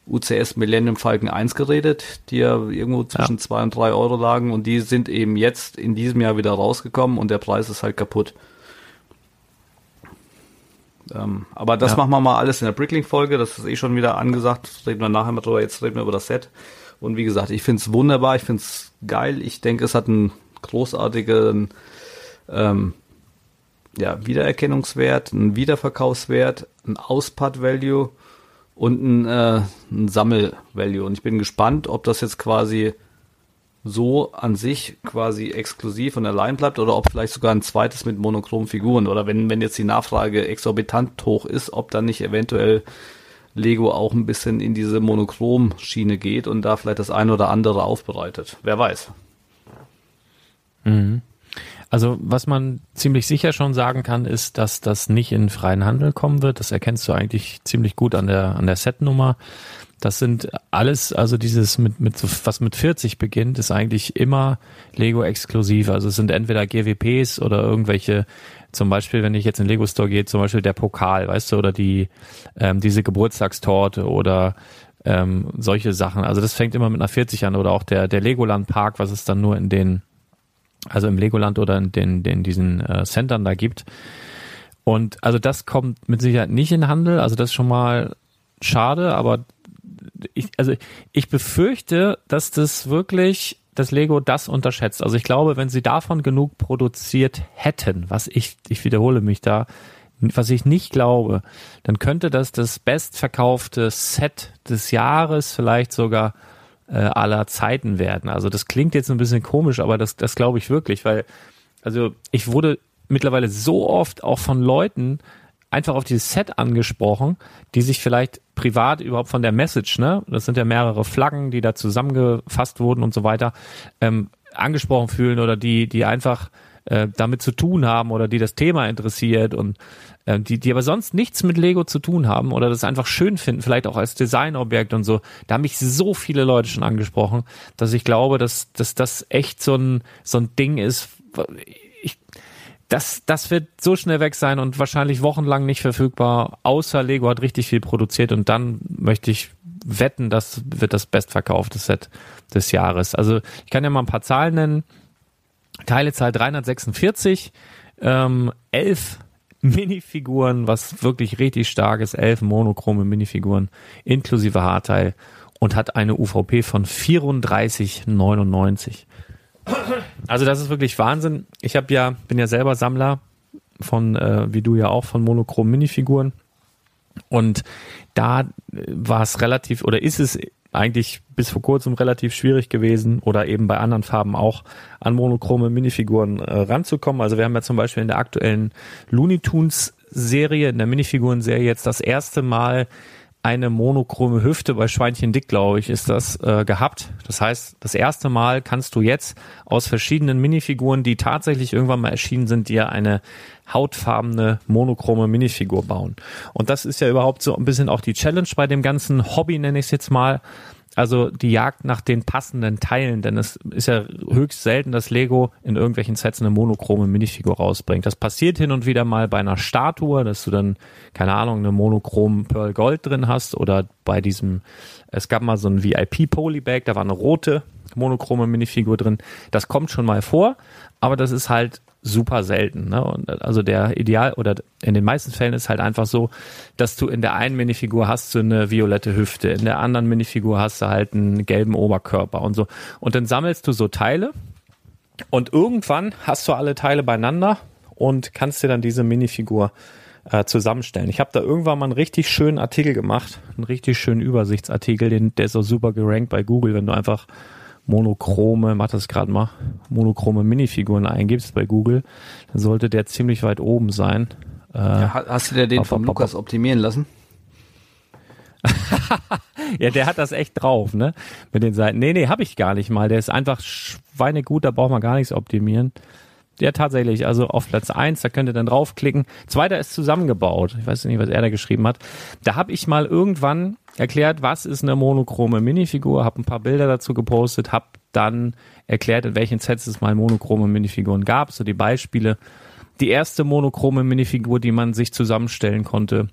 UCS Millennium Falcon 1 geredet, die ja irgendwo zwischen ja. zwei und drei Euro lagen und die sind eben jetzt in diesem Jahr wieder rausgekommen und der Preis ist halt kaputt. Ähm, aber das ja. machen wir mal alles in der Brickling-Folge, das ist eh schon wieder angesagt, reden wir nachher mal drüber, jetzt reden wir über das Set. Und wie gesagt, ich finde es wunderbar, ich finde es geil. Ich denke, es hat einen großartigen ähm, ja, Wiedererkennungswert, einen Wiederverkaufswert, ein Auspart-Value und ein, äh, ein Sammel-Value. Und ich bin gespannt, ob das jetzt quasi so an sich quasi exklusiv und allein bleibt oder ob vielleicht sogar ein zweites mit monochromen Figuren oder wenn, wenn jetzt die Nachfrage exorbitant hoch ist, ob dann nicht eventuell Lego auch ein bisschen in diese Monochrom-Schiene geht und da vielleicht das eine oder andere aufbereitet. Wer weiß. Mhm. Also was man ziemlich sicher schon sagen kann, ist, dass das nicht in freien Handel kommen wird. Das erkennst du eigentlich ziemlich gut an der an der Setnummer. Das sind alles, also dieses mit, mit was mit 40 beginnt, ist eigentlich immer Lego exklusiv. Also es sind entweder GWPs oder irgendwelche zum Beispiel, wenn ich jetzt in den Lego Store gehe, zum Beispiel der Pokal, weißt du, oder die ähm, diese Geburtstagstorte oder ähm, solche Sachen. Also das fängt immer mit einer 40 an oder auch der, der Legoland Park, was es dann nur in den, also im Legoland oder in den, den diesen äh, Centern da gibt. Und also das kommt mit Sicherheit nicht in Handel. Also das ist schon mal schade, aber ich, also ich befürchte, dass das wirklich dass Lego das unterschätzt. Also ich glaube, wenn sie davon genug produziert hätten, was ich, ich wiederhole mich da, was ich nicht glaube, dann könnte das das bestverkaufte Set des Jahres vielleicht sogar äh, aller Zeiten werden. Also das klingt jetzt ein bisschen komisch, aber das, das glaube ich wirklich, weil also ich wurde mittlerweile so oft auch von Leuten einfach auf dieses Set angesprochen, die sich vielleicht privat überhaupt von der Message, ne, das sind ja mehrere Flaggen, die da zusammengefasst wurden und so weiter, ähm, angesprochen fühlen oder die, die einfach äh, damit zu tun haben oder die das Thema interessiert und äh, die, die aber sonst nichts mit Lego zu tun haben oder das einfach schön finden, vielleicht auch als Designobjekt und so. Da haben mich so viele Leute schon angesprochen, dass ich glaube, dass, dass das echt so ein, so ein Ding ist. Ich, das, das wird so schnell weg sein und wahrscheinlich wochenlang nicht verfügbar, außer Lego hat richtig viel produziert und dann möchte ich wetten, das wird das bestverkaufte Set des Jahres. Also ich kann ja mal ein paar Zahlen nennen. Teilezahl 346, ähm, 11 Minifiguren, was wirklich richtig stark ist, 11 monochrome Minifiguren inklusive Haarteil und hat eine UVP von 34,99. Also das ist wirklich Wahnsinn. Ich habe ja bin ja selber Sammler von äh, wie du ja auch von monochromen Minifiguren und da war es relativ oder ist es eigentlich bis vor kurzem relativ schwierig gewesen oder eben bei anderen Farben auch an monochrome Minifiguren äh, ranzukommen. Also wir haben ja zum Beispiel in der aktuellen Looney Tunes Serie, in der Minifiguren-Serie jetzt das erste Mal eine monochrome Hüfte bei Schweinchen Dick, glaube ich, ist das äh, gehabt. Das heißt, das erste Mal kannst du jetzt aus verschiedenen Minifiguren, die tatsächlich irgendwann mal erschienen sind, dir eine hautfarbene monochrome Minifigur bauen. Und das ist ja überhaupt so ein bisschen auch die Challenge bei dem ganzen Hobby, nenne ich es jetzt mal, also die Jagd nach den passenden Teilen, denn es ist ja höchst selten, dass Lego in irgendwelchen Sets eine monochrome Minifigur rausbringt. Das passiert hin und wieder mal bei einer Statue, dass du dann, keine Ahnung, eine monochrom Pearl Gold drin hast oder bei diesem, es gab mal so ein VIP Polybag, da war eine rote monochrome Minifigur drin. Das kommt schon mal vor, aber das ist halt super selten. Ne? Und also der Ideal oder in den meisten Fällen ist halt einfach so, dass du in der einen Minifigur hast du eine violette Hüfte, in der anderen Minifigur hast du halt einen gelben Oberkörper und so. Und dann sammelst du so Teile und irgendwann hast du alle Teile beieinander und kannst dir dann diese Minifigur äh, zusammenstellen. Ich habe da irgendwann mal einen richtig schönen Artikel gemacht, einen richtig schönen Übersichtsartikel, den, der ist auch super gerankt bei Google, wenn du einfach monochrome, mach das gerade mal, monochrome Minifiguren eingibst bei Google, dann sollte der ziemlich weit oben sein. Äh, ja, hast du dir den vom Lukas optimieren lassen? ja, der hat das echt drauf, ne? Mit den Seiten. Nee, nee, habe ich gar nicht mal. Der ist einfach schweinegut, da braucht man gar nichts optimieren. Ja, tatsächlich. Also auf Platz eins, da könnt ihr dann draufklicken. Zweiter ist zusammengebaut. Ich weiß nicht, was er da geschrieben hat. Da habe ich mal irgendwann erklärt, was ist eine monochrome Minifigur, habe ein paar Bilder dazu gepostet, habe dann erklärt, in welchen Sets es mal monochrome Minifiguren gab, so die Beispiele. Die erste monochrome Minifigur, die man sich zusammenstellen konnte,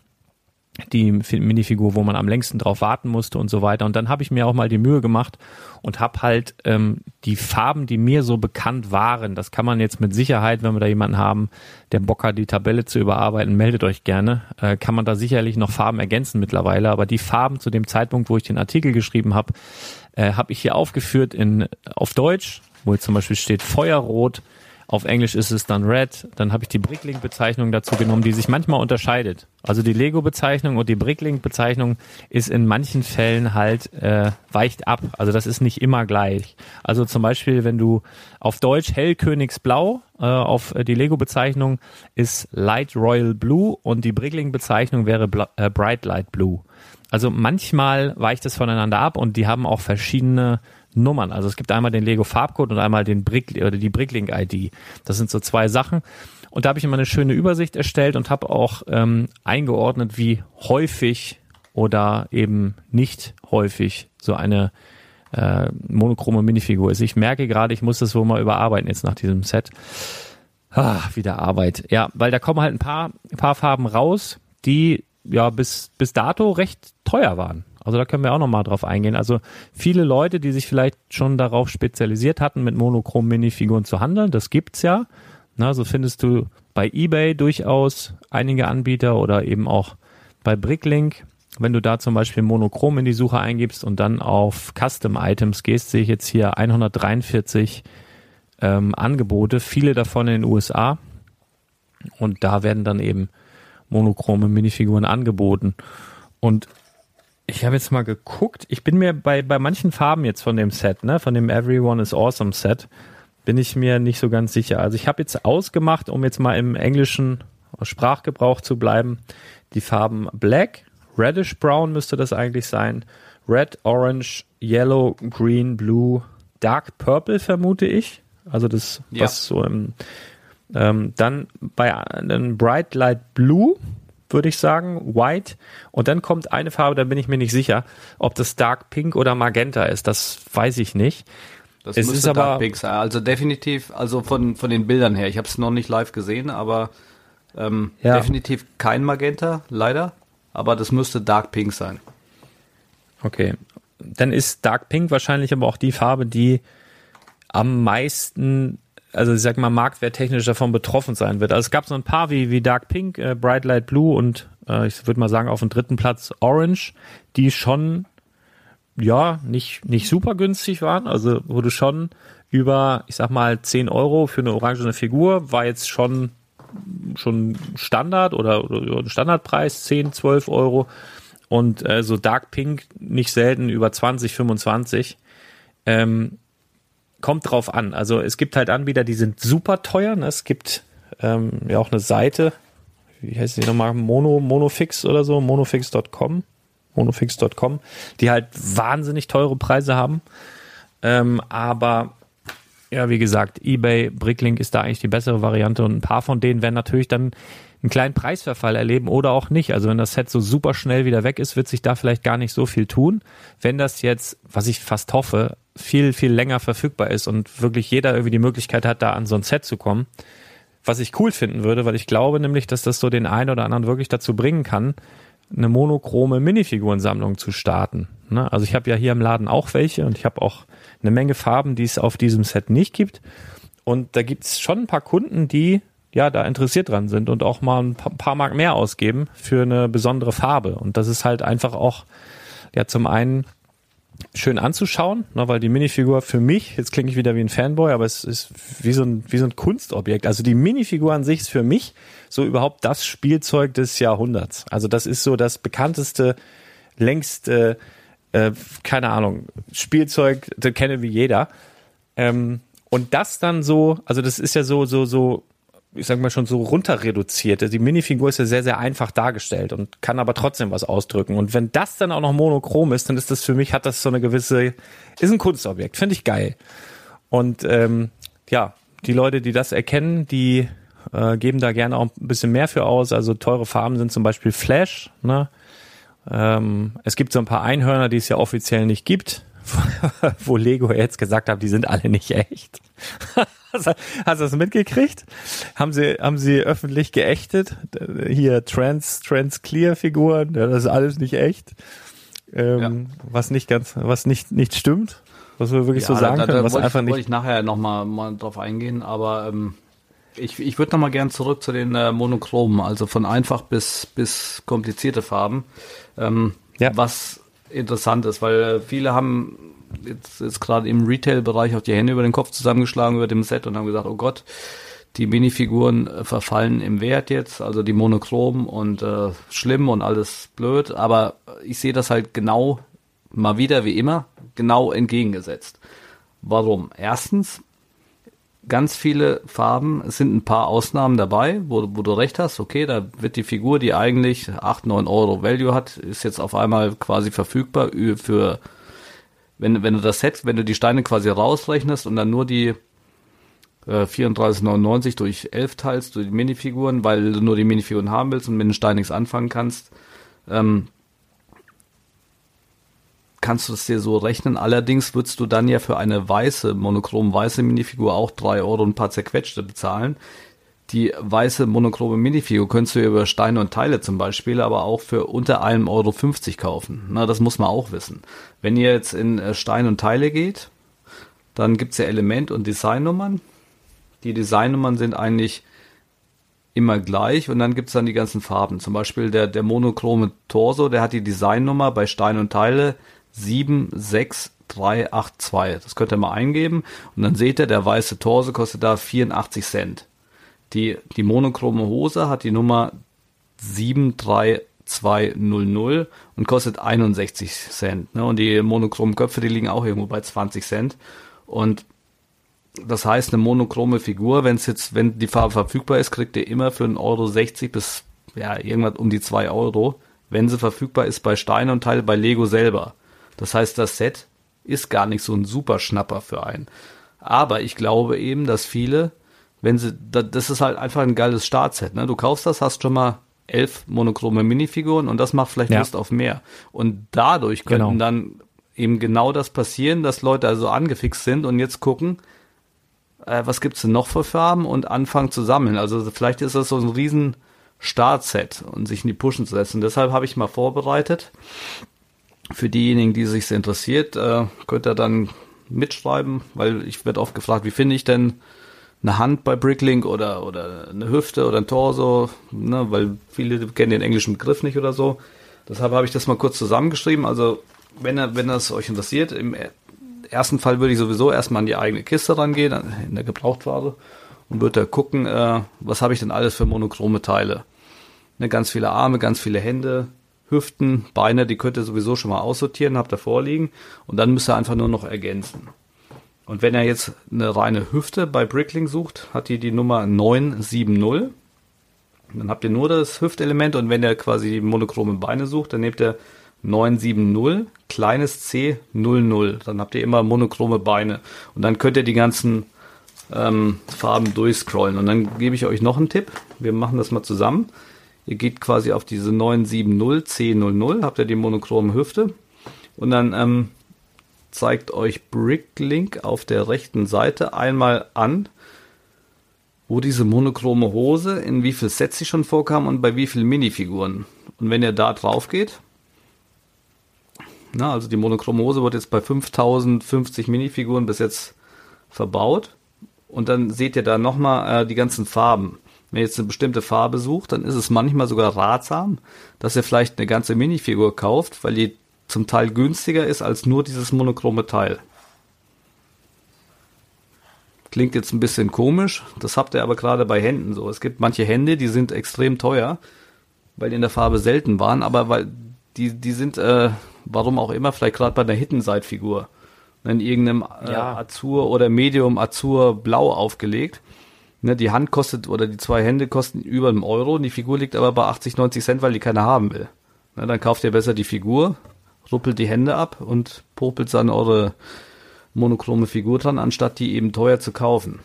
die Minifigur, wo man am längsten drauf warten musste und so weiter. Und dann habe ich mir auch mal die Mühe gemacht und habe halt ähm, die Farben, die mir so bekannt waren, das kann man jetzt mit Sicherheit, wenn wir da jemanden haben, der Bock hat, die Tabelle zu überarbeiten, meldet euch gerne, äh, kann man da sicherlich noch Farben ergänzen mittlerweile. Aber die Farben zu dem Zeitpunkt, wo ich den Artikel geschrieben habe, äh, habe ich hier aufgeführt in auf Deutsch, wo jetzt zum Beispiel steht Feuerrot, auf Englisch ist es dann Red. Dann habe ich die Bricklink-Bezeichnung dazu genommen, die sich manchmal unterscheidet. Also die Lego-Bezeichnung und die Bricklink-Bezeichnung ist in manchen Fällen halt äh, weicht ab. Also das ist nicht immer gleich. Also zum Beispiel, wenn du auf Deutsch Hellkönigsblau äh, auf die Lego-Bezeichnung ist Light Royal Blue und die Bricklink-Bezeichnung wäre Bla äh, Bright Light Blue. Also manchmal weicht es voneinander ab und die haben auch verschiedene Nummern. Also es gibt einmal den Lego Farbcode und einmal den Brick oder die Bricklink ID. Das sind so zwei Sachen. Und da habe ich immer eine schöne Übersicht erstellt und habe auch ähm, eingeordnet, wie häufig oder eben nicht häufig so eine äh, monochrome Minifigur ist. Ich merke gerade, ich muss das wohl mal überarbeiten jetzt nach diesem Set. Ah, wieder Arbeit. Ja, weil da kommen halt ein paar, ein paar Farben raus, die ja bis, bis dato recht teuer waren. Also da können wir auch nochmal drauf eingehen. Also viele Leute, die sich vielleicht schon darauf spezialisiert hatten, mit monochromen Minifiguren zu handeln, das gibt's ja. Na, so findest du bei eBay durchaus einige Anbieter oder eben auch bei Bricklink. Wenn du da zum Beispiel monochrom in die Suche eingibst und dann auf Custom Items gehst, sehe ich jetzt hier 143 ähm, Angebote, viele davon in den USA. Und da werden dann eben monochrome Minifiguren angeboten. Und ich habe jetzt mal geguckt, ich bin mir bei, bei manchen Farben jetzt von dem Set, ne, von dem Everyone is Awesome Set, bin ich mir nicht so ganz sicher. Also ich habe jetzt ausgemacht, um jetzt mal im englischen Sprachgebrauch zu bleiben, die Farben Black, Reddish Brown müsste das eigentlich sein, Red, Orange, Yellow, Green, Blue, Dark Purple vermute ich. Also das, Ja. was so im, ähm, dann bei einem Bright Light Blue würde ich sagen, White. Und dann kommt eine Farbe, da bin ich mir nicht sicher, ob das Dark Pink oder Magenta ist. Das weiß ich nicht. Das Es müsste ist aber- Dark Pink sein. Also definitiv, also von, von den Bildern her. Ich habe es noch nicht live gesehen, aber ähm, Ja. definitiv kein Magenta, leider. Aber das müsste Dark Pink sein. Okay. Dann ist Dark Pink wahrscheinlich aber auch die Farbe, die am meisten, also ich sag mal, marktwerttechnisch davon betroffen sein wird. Also es gab so ein paar wie, wie Dark Pink, äh, Bright Light Blue und äh, ich würde mal sagen auf dem dritten Platz Orange, die schon ja nicht, nicht super günstig waren. Also wurde schon über, ich sag mal, 10 Euro für eine orangene Figur, war jetzt schon schon Standard oder, oder Standardpreis, 10, 12 Euro. Und äh, so Dark Pink nicht selten über 20, 25. Ähm, kommt drauf an. Also es gibt halt Anbieter, die sind super teuer. Ne? Es gibt ähm, ja auch eine Seite, wie heißt die nochmal? Mono, Monofix oder so, monofix.com, monofix.com, die halt wahnsinnig teure Preise haben. Ähm, aber ja, wie gesagt, eBay, Bricklink ist da eigentlich die bessere Variante und ein paar von denen werden natürlich dann einen kleinen Preisverfall erleben oder auch nicht. Also wenn das Set so super schnell wieder weg ist, wird sich da vielleicht gar nicht so viel tun. Wenn das jetzt, was ich fast hoffe, viel, viel länger verfügbar ist und wirklich jeder irgendwie die Möglichkeit hat, da an so ein Set zu kommen, was ich cool finden würde, weil ich glaube nämlich, dass das so den einen oder anderen wirklich dazu bringen kann, eine monochrome Minifigurensammlung zu starten. Ne? Also ich habe ja hier im Laden auch welche und ich habe auch eine Menge Farben, die es auf diesem Set nicht gibt. Und da gibt's schon ein paar Kunden, die ja da interessiert dran sind und auch mal ein paar Mark mehr ausgeben für eine besondere Farbe. Und das ist halt einfach auch ja zum einen schön anzuschauen, ne, weil die Minifigur für mich, jetzt klinge ich wieder wie ein Fanboy, aber es ist wie so ein, wie so ein Kunstobjekt. Also die Minifigur an sich ist für mich so überhaupt das Spielzeug des Jahrhunderts. Also das ist so das bekannteste, längste, äh, keine Ahnung, Spielzeug, das kenne wie jeder. Ähm, und das dann so, also das ist ja so, so, so, ich sag mal schon so runter reduziert. Die Minifigur ist ja sehr, sehr einfach dargestellt und kann aber trotzdem was ausdrücken. Und wenn das dann auch noch monochrom ist, dann ist das für mich, hat das so eine gewisse, ist ein Kunstobjekt, finde ich geil. Und ähm, ja, die Leute, die das erkennen, die äh, geben da gerne auch ein bisschen mehr für aus. Also teure Farben sind zum Beispiel Flash. Ne? Ähm, es gibt so ein paar Einhörner, die es ja offiziell nicht gibt, wo Lego jetzt gesagt hat, die sind alle nicht echt. Hast du hast du das mitgekriegt? Haben sie, haben sie öffentlich geächtet? Hier Trans, Trans Clear Figuren, ja, das ist alles nicht echt. Ähm, Was nicht ganz, was nicht, nicht stimmt. Was wir wirklich so sagen da, da, können, was wollte, einfach ich, wollte nicht. ich nachher nochmal mal drauf eingehen, aber ähm, ich, ich würde nochmal gern zurück zu den äh, Monochromen, also von einfach bis, bis komplizierte Farben. Ähm, Ja. Was interessant ist, weil viele haben jetzt, jetzt gerade im Retail-Bereich auch die Hände über den Kopf zusammengeschlagen über dem Set und haben gesagt, oh Gott, die Minifiguren äh, verfallen im Wert jetzt, also die Monochrom und äh, schlimm und alles blöd, aber ich sehe das halt genau mal wieder wie immer genau entgegengesetzt. Warum? Erstens, ganz viele Farben, es sind ein paar Ausnahmen dabei, wo, wo du recht hast, okay, da wird die Figur, die eigentlich 8, 9 Euro Value hat, ist jetzt auf einmal quasi verfügbar für, wenn, wenn du das Set, wenn du die Steine quasi rausrechnest und dann nur die äh, 34,99 durch 11 teilst, durch die Minifiguren, weil du nur die Minifiguren haben willst und mit den Steinen nichts anfangen kannst, ähm, kannst du es dir so rechnen. Allerdings würdest du dann ja für eine weiße, monochrom weiße Minifigur auch drei Euro und ein paar zerquetschte bezahlen. die weiße monochrome Minifigur könntest du über Steine und Teile zum Beispiel, aber auch für unter einem Euro 50 kaufen. Na, das muss man auch wissen. Wenn ihr jetzt in äh, Stein und Teile geht, dann gibt's ja Element- und Designnummern. Die Designnummern sind eigentlich immer gleich und dann gibt's dann die ganzen Farben. Zum Beispiel der, der monochrome Torso, der hat die Designnummer bei Stein und Teile 76382. Das könnt ihr mal eingeben und dann seht ihr, der weiße Torso kostet da 84 Cent. Die, die monochrome Hose hat die Nummer 73200 und kostet 61 Cent. Ne? Und die monochromen Köpfe, die liegen auch irgendwo bei 20 Cent. Und das heißt, eine monochrome Figur, wenn es jetzt, wenn die Farbe verfügbar ist, kriegt ihr immer für einen Euro 60 bis ja, irgendwas um die 2 Euro, wenn sie verfügbar ist bei Steine und Teile bei Lego selber. Das heißt, das Set ist gar nicht so ein super Schnapper für einen. Aber ich glaube eben, dass viele, wenn sie, das ist halt einfach ein geiles Startset. Ne? Du kaufst das, hast schon mal elf monochrome Minifiguren und das macht vielleicht Ja. Lust auf mehr. Und dadurch könnten Genau. dann eben genau das passieren, dass Leute also angefixt sind und jetzt gucken, äh, was gibt's denn noch für Farben und anfangen zu sammeln. Also vielleicht ist das so ein riesen Startset und sich in die Pushen zu setzen. Deshalb habe ich mal vorbereitet. Für diejenigen, die sich interessiert, äh, könnt ihr dann mitschreiben, weil ich werde oft gefragt, wie finde ich denn eine Hand bei Bricklink oder, oder eine Hüfte oder ein Torso, ne, weil viele kennen den englischen Begriff nicht oder so. Deshalb habe ich das mal kurz zusammengeschrieben. Also, wenn, wenn das euch interessiert, im e- ersten Fall würde ich sowieso erstmal an die eigene Kiste rangehen, an- in der Gebrauchtware, und würde da gucken, äh, was habe ich denn alles für monochrome Teile. Ne, ganz viele Arme, ganz viele Hände, Hüften, Beine, die könnt ihr sowieso schon mal aussortieren, habt ihr vorliegen, und dann müsst ihr einfach nur noch ergänzen. Und wenn er jetzt eine reine Hüfte bei Bricklink sucht, hat die die Nummer 970. Dann habt ihr nur das Hüftelement und wenn ihr quasi die monochrome Beine sucht, dann nehmt ihr 970 kleines c 00. Dann habt ihr immer monochrome Beine und dann könnt ihr die ganzen ähm, Farben durchscrollen. Und dann gebe ich euch noch einen Tipp. Wir machen das mal zusammen. Ihr geht quasi auf diese 970 C00, habt ihr die monochrome Hüfte und dann ähm, zeigt euch Bricklink auf der rechten Seite einmal an, wo diese monochrome Hose, in wie viel Sets sie schon vorkam und bei wie vielen Minifiguren. Und wenn ihr da drauf geht, na, also die monochrome Hose wird jetzt bei 5050 Minifiguren bis jetzt verbaut. Und dann seht ihr da nochmal äh, die ganzen Farben. Wenn ihr jetzt eine bestimmte Farbe sucht, dann ist es manchmal sogar ratsam, dass ihr vielleicht eine ganze Minifigur kauft, weil die zum Teil günstiger ist als nur dieses monochrome Teil. Klingt jetzt ein bisschen komisch, das habt ihr aber gerade bei Händen so. Es gibt manche Hände, die sind extrem teuer, weil die in der Farbe selten waren, aber weil die, die sind, äh, warum auch immer, vielleicht gerade bei der Hittenside-Figur, in irgendeinem äh, Ja. Azur oder Medium Azur Blau aufgelegt. Ne, die Hand kostet oder die zwei Hände kosten über einen Euro und die Figur liegt aber bei 80, 90 Cent, weil die keiner haben will. Ne, dann kauft ihr besser die Figur, ruppelt die Hände ab und popelt dann eure monochrome Figur dran, anstatt die eben teuer zu kaufen.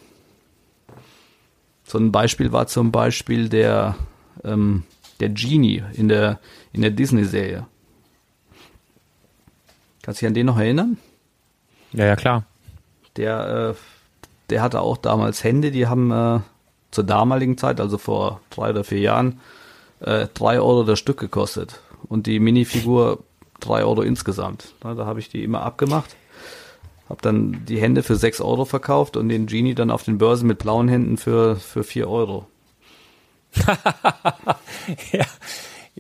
So ein Beispiel war zum Beispiel der, ähm, der Genie in der, in der Disney-Serie. Kannst du dich an den noch erinnern? Ja, ja, klar. Der, äh, der hatte auch damals Hände, die haben äh, zur damaligen Zeit, also vor drei oder vier Jahren, äh, drei Euro das Stück gekostet. Und die Minifigur drei Euro insgesamt. Na, da habe ich die immer abgemacht. Hab dann die Hände für sechs Euro verkauft und den Genie dann auf den Börsen mit blauen Händen für, für vier Euro. Ja,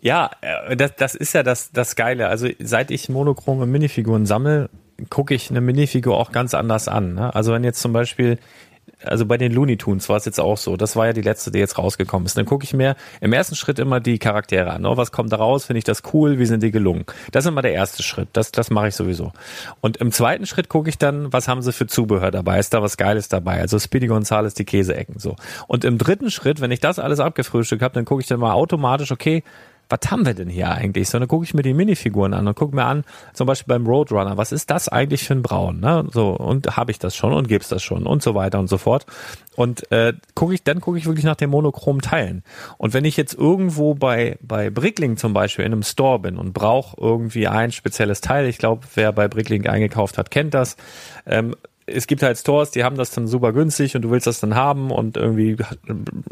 ja äh, das, das ist ja das, das Geile. Also seit ich monochrome Minifiguren sammle, gucke ich eine Minifigur auch ganz anders an. Ne? Also wenn jetzt zum Beispiel, also bei den Looney Tunes war es jetzt auch so, das war ja die letzte, die jetzt rausgekommen ist. Dann gucke ich mir im ersten Schritt immer die Charaktere an. Oh, was kommt da raus? Finde ich das cool? Wie sind die gelungen? Das ist immer der erste Schritt. Das, das mache ich sowieso. Und im zweiten Schritt gucke ich dann, was haben sie für Zubehör dabei? Ist da was Geiles dabei? Also Speedy Gonzales, die Käseecken so. Und im dritten Schritt, wenn ich das alles abgefrühstückt habe, dann gucke ich dann mal automatisch, okay, was haben wir denn hier eigentlich? So, dann gucke ich mir die Minifiguren an und gucke mir an, zum Beispiel beim Roadrunner, was ist das eigentlich für ein Braun? Ne? So, und habe ich das schon und gibt's das schon und so weiter und so fort. Und äh, gucke ich, dann gucke ich wirklich nach den monochromen Teilen. Und wenn ich jetzt irgendwo bei, bei Bricklink zum Beispiel in einem Store bin und brauche irgendwie ein spezielles Teil, ich glaube, wer bei Bricklink eingekauft hat, kennt das, ähm, es gibt halt Stores, die haben das dann super günstig und du willst das dann haben und irgendwie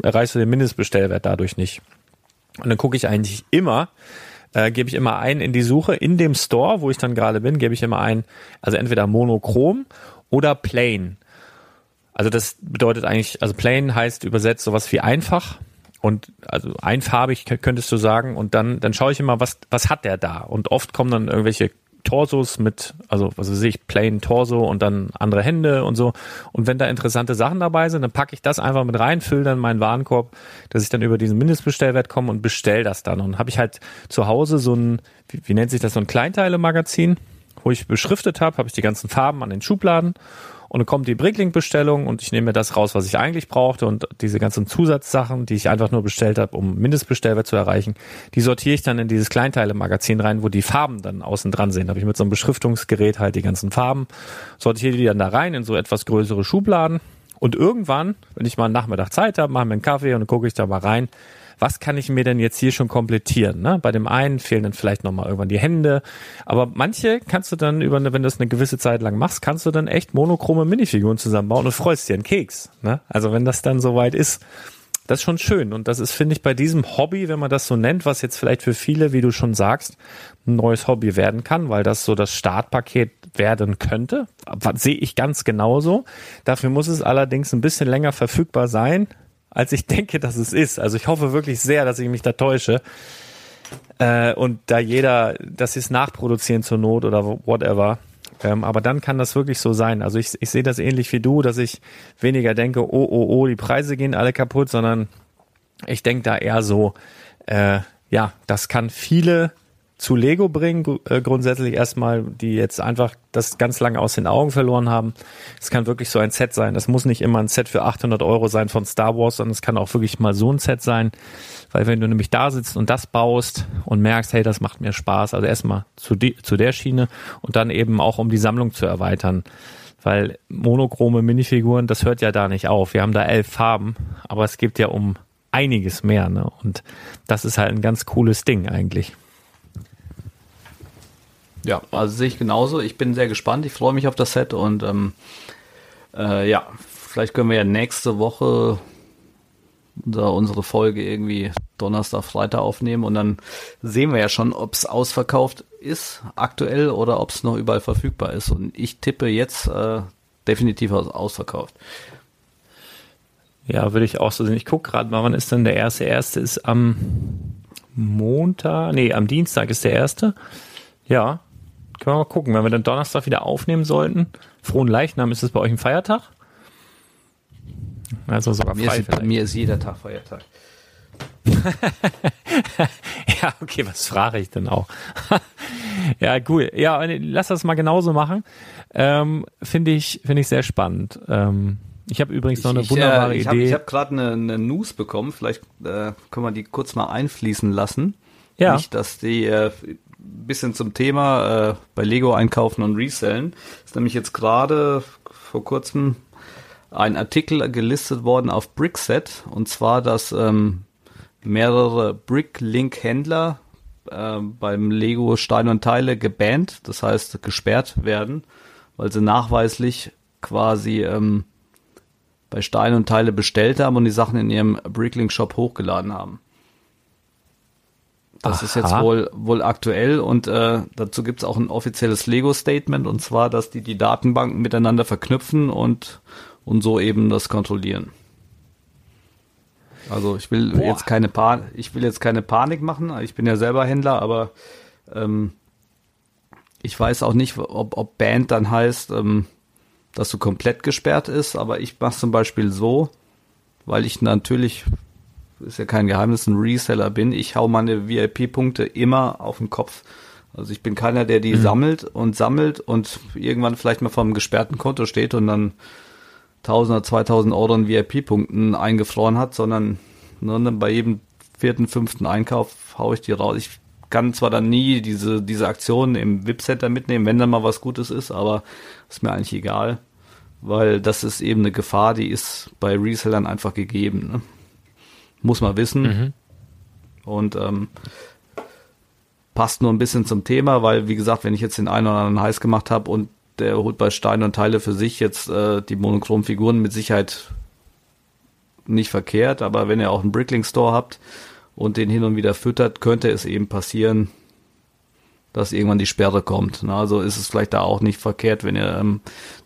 erreichst du den Mindestbestellwert dadurch nicht. Und dann gucke ich eigentlich immer, äh, gebe ich immer ein in die Suche. In dem Store, wo ich dann gerade bin, gebe ich immer ein, also entweder monochrom oder plain. Also das bedeutet eigentlich, also plain heißt übersetzt sowas wie einfach und also einfarbig könntest du sagen. Und dann dann schaue ich immer, was was hat der da? Und oft kommen dann irgendwelche Torsos mit, also was weiß ich, plain Torso und dann andere Hände und so. Und wenn da interessante Sachen dabei sind, dann packe ich das einfach mit rein, fülle dann meinen Warenkorb, dass ich dann über diesen Mindestbestellwert komme und bestell das dann. Und habe ich halt zu Hause so ein, wie, wie nennt sich das, so ein Kleinteile-Magazin, wo ich beschriftet habe, habe ich die ganzen Farben an den Schubladen und dann kommt die Bricklink-Bestellung und ich nehme mir das raus, was ich eigentlich brauchte und diese ganzen Zusatzsachen, die ich einfach nur bestellt habe, um Mindestbestellwert zu erreichen, die sortiere ich dann in dieses Kleinteile-Magazin rein, wo die Farben dann außen dran sind. Da habe ich mit so einem Beschriftungsgerät halt die ganzen Farben, sortiere die dann da rein in so etwas größere Schubladen und irgendwann, wenn ich mal einen Nachmittag Zeit habe, mache mir einen Kaffee und gucke ich da mal rein, was kann ich mir denn jetzt hier schon komplettieren? Ne? Bei dem einen fehlen dann vielleicht nochmal irgendwann die Hände. Aber manche kannst du dann über, eine, wenn du das eine gewisse Zeit lang machst, kannst du dann echt monochrome Minifiguren zusammenbauen und freust dir einen Keks. Ne? Also wenn das dann soweit ist, das ist schon schön. Und das ist, finde ich, bei diesem Hobby, wenn man das so nennt, was jetzt vielleicht für viele, wie du schon sagst, ein neues Hobby werden kann, weil das so das Startpaket werden könnte. Sehe ich ganz genauso. Dafür muss es allerdings ein bisschen länger verfügbar sein, als ich denke, dass es ist. Also ich hoffe wirklich sehr, dass ich mich da täusche. Äh, und da jeder, sie es nachproduzieren zur Not oder whatever. Ähm, aber dann kann das wirklich so sein. Also ich, ich sehe das ähnlich wie du, dass ich weniger denke, oh, oh, oh, die Preise gehen alle kaputt, sondern ich denke da eher so, äh, ja, das kann viele zu Lego bringen, äh, grundsätzlich erstmal, die jetzt einfach das ganz lange aus den Augen verloren haben. Es kann wirklich so ein Set sein. Das muss nicht immer ein Set für 800 Euro sein von Star Wars, sondern es kann auch wirklich mal so ein Set sein, weil wenn du nämlich da sitzt und das baust und merkst, hey, das macht mir Spaß, also erstmal zu, die, zu der Schiene und dann eben auch, um die Sammlung zu erweitern. Weil monochrome Minifiguren, das hört ja da nicht auf. Wir haben da elf Farben, aber es gibt ja um einiges mehr. Ne? Und das ist halt ein ganz cooles Ding eigentlich. Ja, also sehe ich genauso. Ich bin sehr gespannt. Ich freue mich auf das Set und ähm, äh, ja, vielleicht können wir ja nächste Woche unsere Folge irgendwie Donnerstag, Freitag aufnehmen und dann sehen wir ja schon, ob es ausverkauft ist aktuell oder ob es noch überall verfügbar ist. Und ich tippe jetzt äh, definitiv ausverkauft. Ja, würde ich auch so sehen. Ich gucke gerade mal, wann ist denn der erste? Erste ist am Montag, nee, am Dienstag ist der erste. Ja, können wir mal gucken, wenn wir dann Donnerstag wieder aufnehmen sollten. Frohen Leichnam, ist es bei euch ein Feiertag? Also sogar bei mir, frei ist, bei mir ist jeder Tag Feiertag. ja, okay, was frage ich denn auch? ja, cool. Ja, lass das mal genauso machen. Ähm, finde ich, finde ich sehr spannend. Ähm, ich habe übrigens noch eine ich, wunderbare ich, äh, Idee. ich habe gerade eine, eine News bekommen. Vielleicht äh, können wir die kurz mal einfließen lassen. Ja. Nicht, dass die äh, bisschen zum Thema äh, bei Lego einkaufen und resellen. Ist nämlich jetzt gerade vor kurzem ein Artikel gelistet worden auf Brickset und zwar, dass ähm, mehrere Bricklink-Händler äh, beim Lego Stein und Teile gebannt, das heißt gesperrt werden, weil sie nachweislich quasi ähm, bei Stein und Teile bestellt haben und die Sachen in ihrem Bricklink Shop hochgeladen haben. Das Aha. ist jetzt wohl, wohl aktuell und äh, dazu gibt es auch ein offizielles Lego-Statement und zwar, dass die die Datenbanken miteinander verknüpfen und, und so eben das kontrollieren. Also ich will Boah. jetzt keine Pan ich will jetzt keine Panik machen, ich bin ja selber Händler, aber ähm, ich weiß auch nicht, ob, ob Band dann heißt, ähm, dass du komplett gesperrt ist, aber ich mache zum Beispiel so, weil ich natürlich ist ja kein Geheimnis, ein Reseller bin, ich hau meine VIP-Punkte immer auf den Kopf. Also ich bin keiner, der die mhm. sammelt und sammelt und irgendwann vielleicht mal vom gesperrten Konto steht und dann 1000 oder 2000 Euro in VIP-Punkten eingefroren hat, sondern ne, bei jedem vierten, fünften Einkauf hau ich die raus. Ich kann zwar dann nie diese, diese Aktion im VIP-Center mitnehmen, wenn dann mal was Gutes ist, aber ist mir eigentlich egal, weil das ist eben eine Gefahr, die ist bei Resellern einfach gegeben. Ne? Muss man wissen. Mhm. Und ähm, passt nur ein bisschen zum Thema, weil, wie gesagt, wenn ich jetzt den einen oder anderen heiß gemacht habe und der holt bei Stein und Teile für sich jetzt äh, die monochromen Figuren mit Sicherheit nicht verkehrt, aber wenn ihr auch einen Brickling Store habt und den hin und wieder füttert, könnte es eben passieren, dass irgendwann die Sperre kommt. Na, also ist es vielleicht da auch nicht verkehrt, wenn ihr ähm,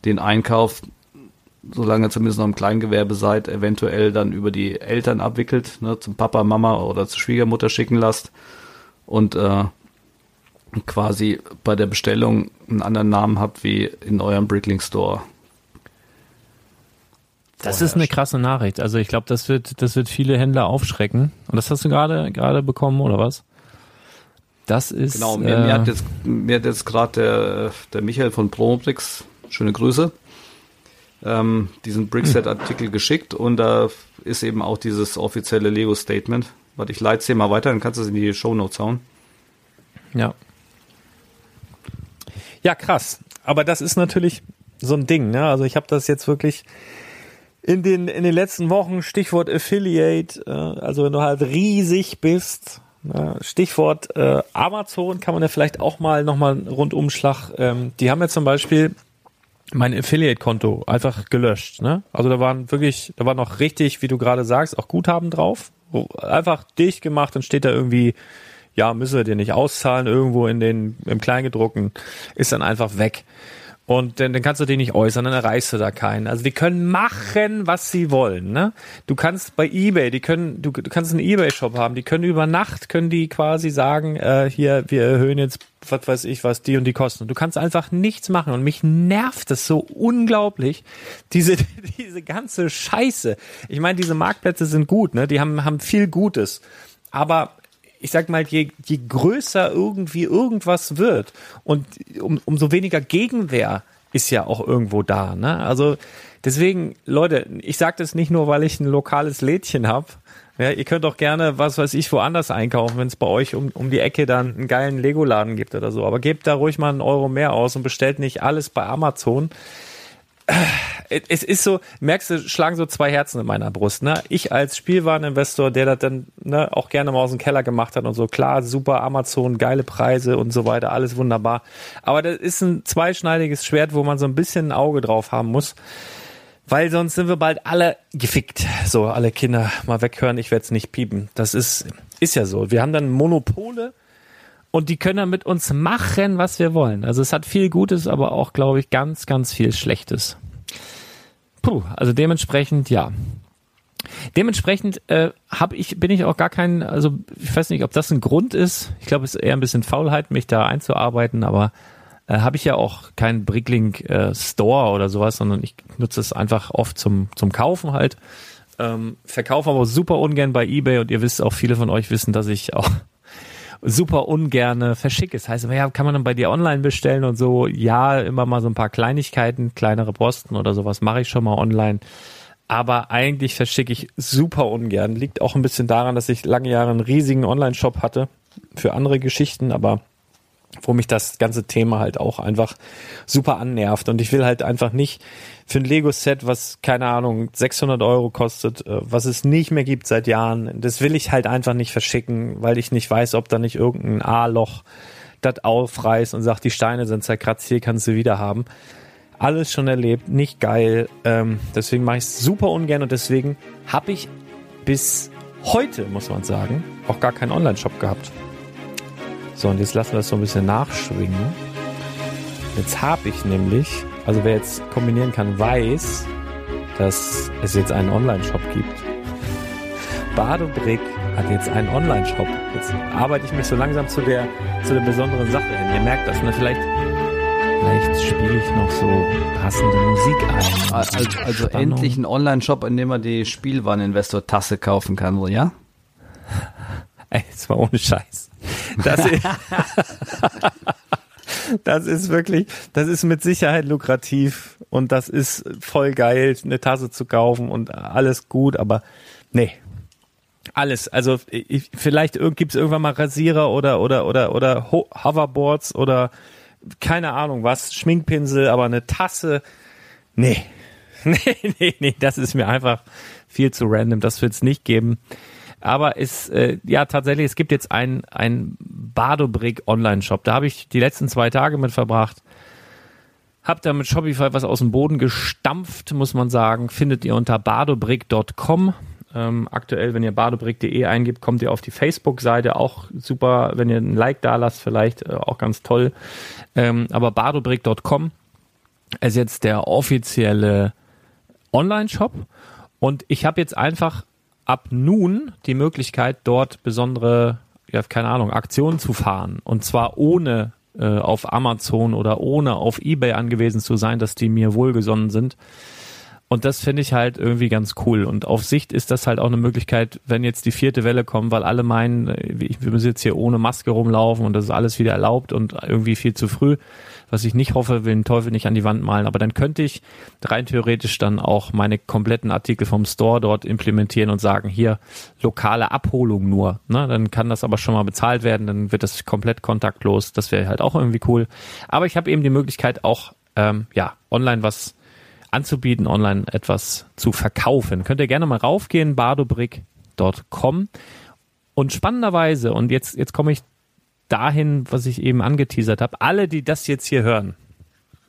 den einkauft, solange ihr zumindest noch im Kleingewerbe seid, eventuell dann über die Eltern abwickelt, ne, zum Papa, Mama oder zur Schwiegermutter schicken lasst und äh, quasi bei der Bestellung einen anderen Namen habt wie in eurem Brickling Store. Das ist eine krasse Nachricht. Also ich glaube, das wird, das wird viele Händler aufschrecken. Und das hast du gerade gerade bekommen oder was? Das ist. Genau, mir, äh, mir hat jetzt, mir hat jetzt gerade der, der Michael von Promobrix, schöne Grüße, ähm, diesen Brickset-Artikel geschickt und da ist eben auch dieses offizielle Lego-Statement. Warte, ich leite es dir mal weiter, dann kannst du es in die Shownotes hauen. ja. Ja, krass. Aber das ist natürlich so ein Ding. Ne? Also ich habe das jetzt wirklich in den, in den letzten Wochen, Stichwort Affiliate, äh, also wenn du halt riesig bist, ne? Stichwort äh, Amazon, kann man ja vielleicht auch mal nochmal einen Rundumschlag. Ähm, die haben ja zum Beispiel mein Affiliate-Konto einfach gelöscht. Ne? Also da waren wirklich, da war noch richtig, wie du gerade sagst, auch Guthaben drauf. Einfach dicht gemacht und steht da irgendwie, ja, müssen wir dir nicht auszahlen, irgendwo in den, im Kleingedruckten, ist dann einfach weg. Und dann, dann kannst du den nicht äußern, dann erreichst du da keinen. Also die können machen, was sie wollen. Ne? Du kannst bei eBay, die können, du, du kannst einen eBay-Shop haben, die können über Nacht, können die quasi sagen, äh, hier, wir erhöhen jetzt, was weiß ich, was die und die kosten. Du kannst einfach nichts machen. Und mich nervt das so unglaublich, diese, diese ganze Scheiße. Ich meine, diese Marktplätze sind gut, ne? Die haben, haben viel Gutes. Aber ich sag mal, je, je größer irgendwie irgendwas wird und um, umso weniger Gegenwehr ist ja auch irgendwo da. Ne? Also deswegen, Leute, ich sage das nicht nur, weil ich ein lokales Lädchen habe. Ja, ihr könnt auch gerne, was weiß ich, woanders einkaufen, wenn es bei euch um, um die Ecke dann einen geilen Lego-Laden gibt oder so. Aber gebt da ruhig mal einen Euro mehr aus und bestellt nicht alles bei Amazon es ist so, merkst du, schlagen so zwei Herzen in meiner Brust. Ne? Ich als Spielwareninvestor, der das dann ne, auch gerne mal aus dem Keller gemacht hat und so, klar, super Amazon, geile Preise und so weiter, alles wunderbar. Aber das ist ein zweischneidiges Schwert, wo man so ein bisschen ein Auge drauf haben muss. Weil sonst sind wir bald alle gefickt. So, alle Kinder mal weghören, ich werde es nicht piepen. Das ist, ist ja so. Wir haben dann Monopole und die können dann mit uns machen, was wir wollen. Also es hat viel Gutes, aber auch, glaube ich, ganz, ganz viel Schlechtes. Puh, also dementsprechend, ja. Dementsprechend äh, hab ich, bin ich auch gar kein, also ich weiß nicht, ob das ein Grund ist. Ich glaube, es ist eher ein bisschen Faulheit, mich da einzuarbeiten, aber äh, habe ich ja auch keinen Bricklink äh, Store oder sowas, sondern ich nutze es einfach oft zum, zum Kaufen halt. Ähm, verkaufe aber super ungern bei Ebay und ihr wisst auch, viele von euch wissen, dass ich auch super ungerne verschicke. Das heißt, ja, kann man dann bei dir online bestellen und so? Ja, immer mal so ein paar Kleinigkeiten, kleinere Posten oder sowas mache ich schon mal online. Aber eigentlich verschicke ich super ungern. Liegt auch ein bisschen daran, dass ich lange Jahre einen riesigen Online-Shop hatte für andere Geschichten, aber wo mich das ganze Thema halt auch einfach super annervt. Und ich will halt einfach nicht für ein Lego-Set, was, keine Ahnung, 600 Euro kostet, äh, was es nicht mehr gibt seit Jahren, das will ich halt einfach nicht verschicken, weil ich nicht weiß, ob da nicht irgendein A-Loch das aufreißt und sagt, die Steine sind zerkratzt, hier kannst du wieder haben. Alles schon erlebt, nicht geil. Ähm, deswegen mache ich es super ungern und deswegen habe ich bis heute, muss man sagen, auch gar keinen Online-Shop gehabt. So, und jetzt lassen wir das so ein bisschen nachschwingen. Jetzt habe ich nämlich, also wer jetzt kombinieren kann, weiß, dass es jetzt einen Online-Shop gibt. Badobrick hat jetzt einen Online-Shop. Jetzt arbeite ich mich so langsam zu der, zu der besonderen Sache hin. Ihr merkt das, ne? Vielleicht, vielleicht spiele ich noch so passende Musik ein. Also, also endlich ein Online-Shop, in dem man die Spielwareninvestor-Tasse kaufen kann, so, ja? Ey, jetzt mal ohne Scheiß. Das ist, das ist wirklich, das ist mit Sicherheit lukrativ und das ist voll geil, eine Tasse zu kaufen und alles gut, aber nee. Alles, also ich, vielleicht gibt es irgendwann mal Rasierer oder oder oder oder Ho Hoverboards oder keine Ahnung was, Schminkpinsel, aber eine Tasse, nee. Nee, nee, nee, das ist mir einfach viel zu random, das wird es nicht geben. Aber es, äh, ja, tatsächlich, es gibt jetzt einen, einen Badobrick Online-Shop. Da habe ich die letzten zwei Tage mit verbracht. Habt da mit Shopify was aus dem Boden gestampft, muss man sagen. Findet ihr unter badobrick.com. Ähm, aktuell, wenn ihr badobrick.de eingibt, kommt ihr auf die Facebook-Seite. Auch super, wenn ihr ein Like da lasst, vielleicht äh, auch ganz toll. Ähm, aber badobrick.com ist jetzt der offizielle Online-Shop. Und ich habe jetzt einfach ab nun die Möglichkeit, dort besondere, ja, keine Ahnung, Aktionen zu fahren. Und zwar ohne äh, auf Amazon oder ohne auf Ebay angewiesen zu sein, dass die mir wohlgesonnen sind. Und das finde ich halt irgendwie ganz cool. Und auf Sicht ist das halt auch eine Möglichkeit, wenn jetzt die vierte Welle kommt, weil alle meinen, äh, wir müssen jetzt hier ohne Maske rumlaufen und das ist alles wieder erlaubt und irgendwie viel zu früh. Was ich nicht hoffe, will den Teufel nicht an die Wand malen. Aber dann könnte ich rein theoretisch dann auch meine kompletten Artikel vom Store dort implementieren und sagen, hier lokale Abholung nur. Ne? Dann kann das aber schon mal bezahlt werden, dann wird das komplett kontaktlos. Das wäre halt auch irgendwie cool. Aber ich habe eben die Möglichkeit auch, ähm, ja, online was anzubieten, online etwas zu verkaufen. Könnt ihr gerne mal raufgehen, bardobrick.com. Und spannenderweise, und jetzt, jetzt komme ich dahin, was ich eben angeteasert habe, alle, die das jetzt hier hören,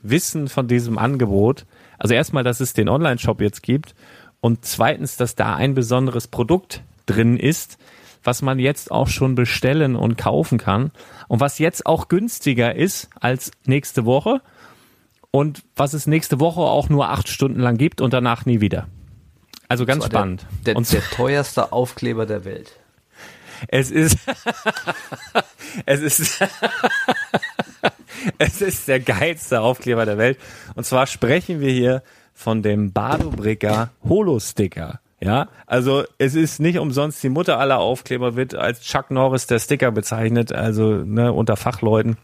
wissen von diesem Angebot. Also erstmal, dass es den Online-Shop jetzt gibt und zweitens, dass da ein besonderes Produkt drin ist, was man jetzt auch schon bestellen und kaufen kann und was jetzt auch günstiger ist als nächste Woche und was es nächste Woche auch nur acht Stunden lang gibt und danach nie wieder. Also ganz spannend. Der, der, und der teuerste Aufkleber der Welt. Es ist, es ist, es ist der geilste Aufkleber der Welt. Und zwar sprechen wir hier von dem Badobricker Holo-Sticker. Ja, also es ist nicht umsonst die Mutter aller Aufkleber wird als Chuck Norris der Sticker bezeichnet, also ne, unter Fachleuten.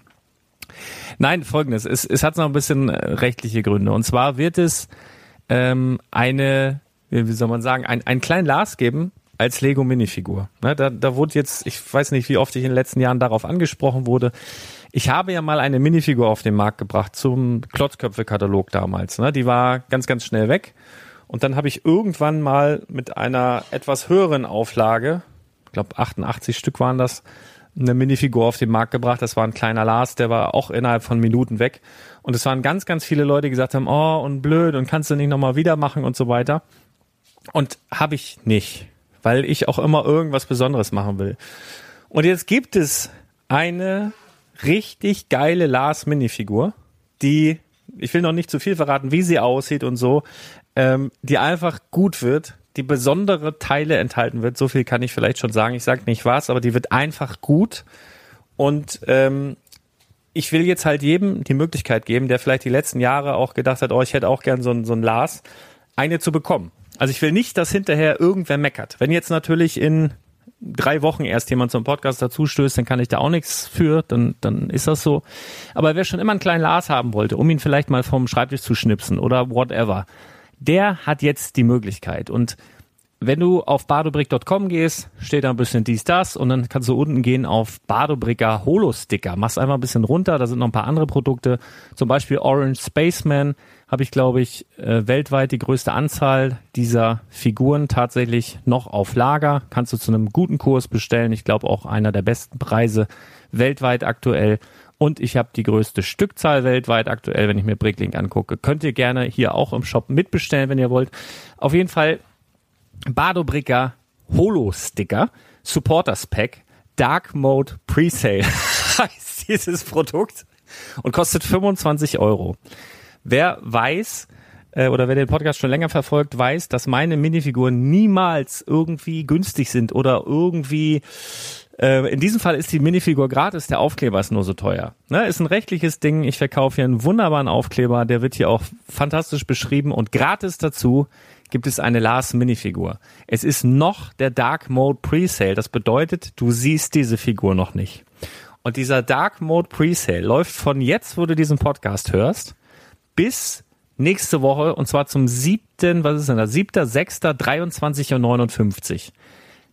Nein, folgendes, es, es hat noch ein bisschen äh, rechtliche Gründe. Und zwar wird es ähm, eine, wie soll man sagen, ein, ein kleinen Lars geben, als Lego Minifigur. Ne, da, da wurde jetzt, ich weiß nicht, wie oft ich in den letzten Jahren darauf angesprochen wurde. Ich habe ja mal eine Minifigur auf den Markt gebracht zum Klotzköpfe-Katalog damals. Ne? Die war ganz, ganz schnell weg. Und dann habe ich irgendwann mal mit einer etwas höheren Auflage, ich glaube 88 Stück waren das, eine Minifigur auf den Markt gebracht. Das war ein kleiner Lars, der war auch innerhalb von Minuten weg. Und es waren ganz, ganz viele Leute, die gesagt haben, oh, und blöd, und kannst du nicht nochmal wieder machen und so weiter. Und habe ich nicht weil ich auch immer irgendwas Besonderes machen will. Und jetzt gibt es eine richtig geile Lars Minifigur, die, ich will noch nicht zu viel verraten, wie sie aussieht und so, ähm, die einfach gut wird, die besondere Teile enthalten wird. So viel kann ich vielleicht schon sagen. Ich sage nicht was, aber die wird einfach gut. Und ähm, ich will jetzt halt jedem die Möglichkeit geben, der vielleicht die letzten Jahre auch gedacht hat, oh, ich hätte auch gern so, so ein Lars, eine zu bekommen. Also ich will nicht, dass hinterher irgendwer meckert. Wenn jetzt natürlich in drei Wochen erst jemand zum Podcast dazu stößt, dann kann ich da auch nichts für, dann, dann ist das so. Aber wer schon immer einen kleinen Lars haben wollte, um ihn vielleicht mal vom Schreibtisch zu schnipsen oder whatever, der hat jetzt die Möglichkeit. Und wenn du auf badobrick.com gehst, steht da ein bisschen dies, das und dann kannst du unten gehen auf Badobricker Holo Sticker. Machst einfach ein bisschen runter, da sind noch ein paar andere Produkte, zum Beispiel Orange Spaceman, habe ich, glaube ich, äh, weltweit die größte Anzahl dieser Figuren tatsächlich noch auf Lager. Kannst du zu einem guten Kurs bestellen. Ich glaube auch einer der besten Preise weltweit aktuell. Und ich habe die größte Stückzahl weltweit aktuell, wenn ich mir Bricklink angucke. Könnt ihr gerne hier auch im Shop mitbestellen, wenn ihr wollt. Auf jeden Fall Badobricker Holo Sticker, Supporters Pack, Dark Mode Presale heißt dieses Produkt und kostet 25 Euro. Wer weiß, äh, oder wer den Podcast schon länger verfolgt, weiß, dass meine Minifiguren niemals irgendwie günstig sind oder irgendwie äh, in diesem Fall ist die Minifigur gratis, der Aufkleber ist nur so teuer. Ne, ist ein rechtliches Ding. Ich verkaufe hier einen wunderbaren Aufkleber, der wird hier auch fantastisch beschrieben und gratis dazu gibt es eine Lars Minifigur. Es ist noch der Dark Mode Presale. Das bedeutet, du siehst diese Figur noch nicht. Und dieser Dark Mode Presale läuft von jetzt, wo du diesen Podcast hörst, bis nächste Woche und zwar zum siebten, was ist denn da? Siebter, sechster, 23 und 59.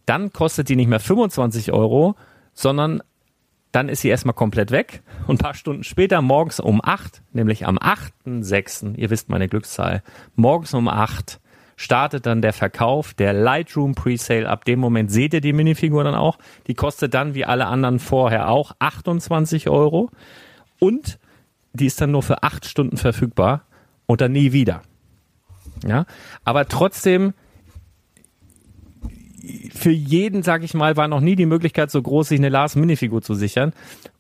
Dann kostet die nicht mehr 25 Euro, sondern dann ist sie erstmal komplett weg und ein paar Stunden später, morgens um acht, nämlich am 8.6., ihr wisst meine Glückszahl, morgens um acht startet dann der Verkauf, der Lightroom Presale. Ab dem Moment seht ihr die Minifigur dann auch. Die kostet dann wie alle anderen vorher auch 28 Euro. Und die ist dann nur für acht Stunden verfügbar und dann nie wieder. Ja, aber trotzdem für jeden, sag ich mal, war noch nie die Möglichkeit so groß, sich eine Lars Minifigur zu sichern.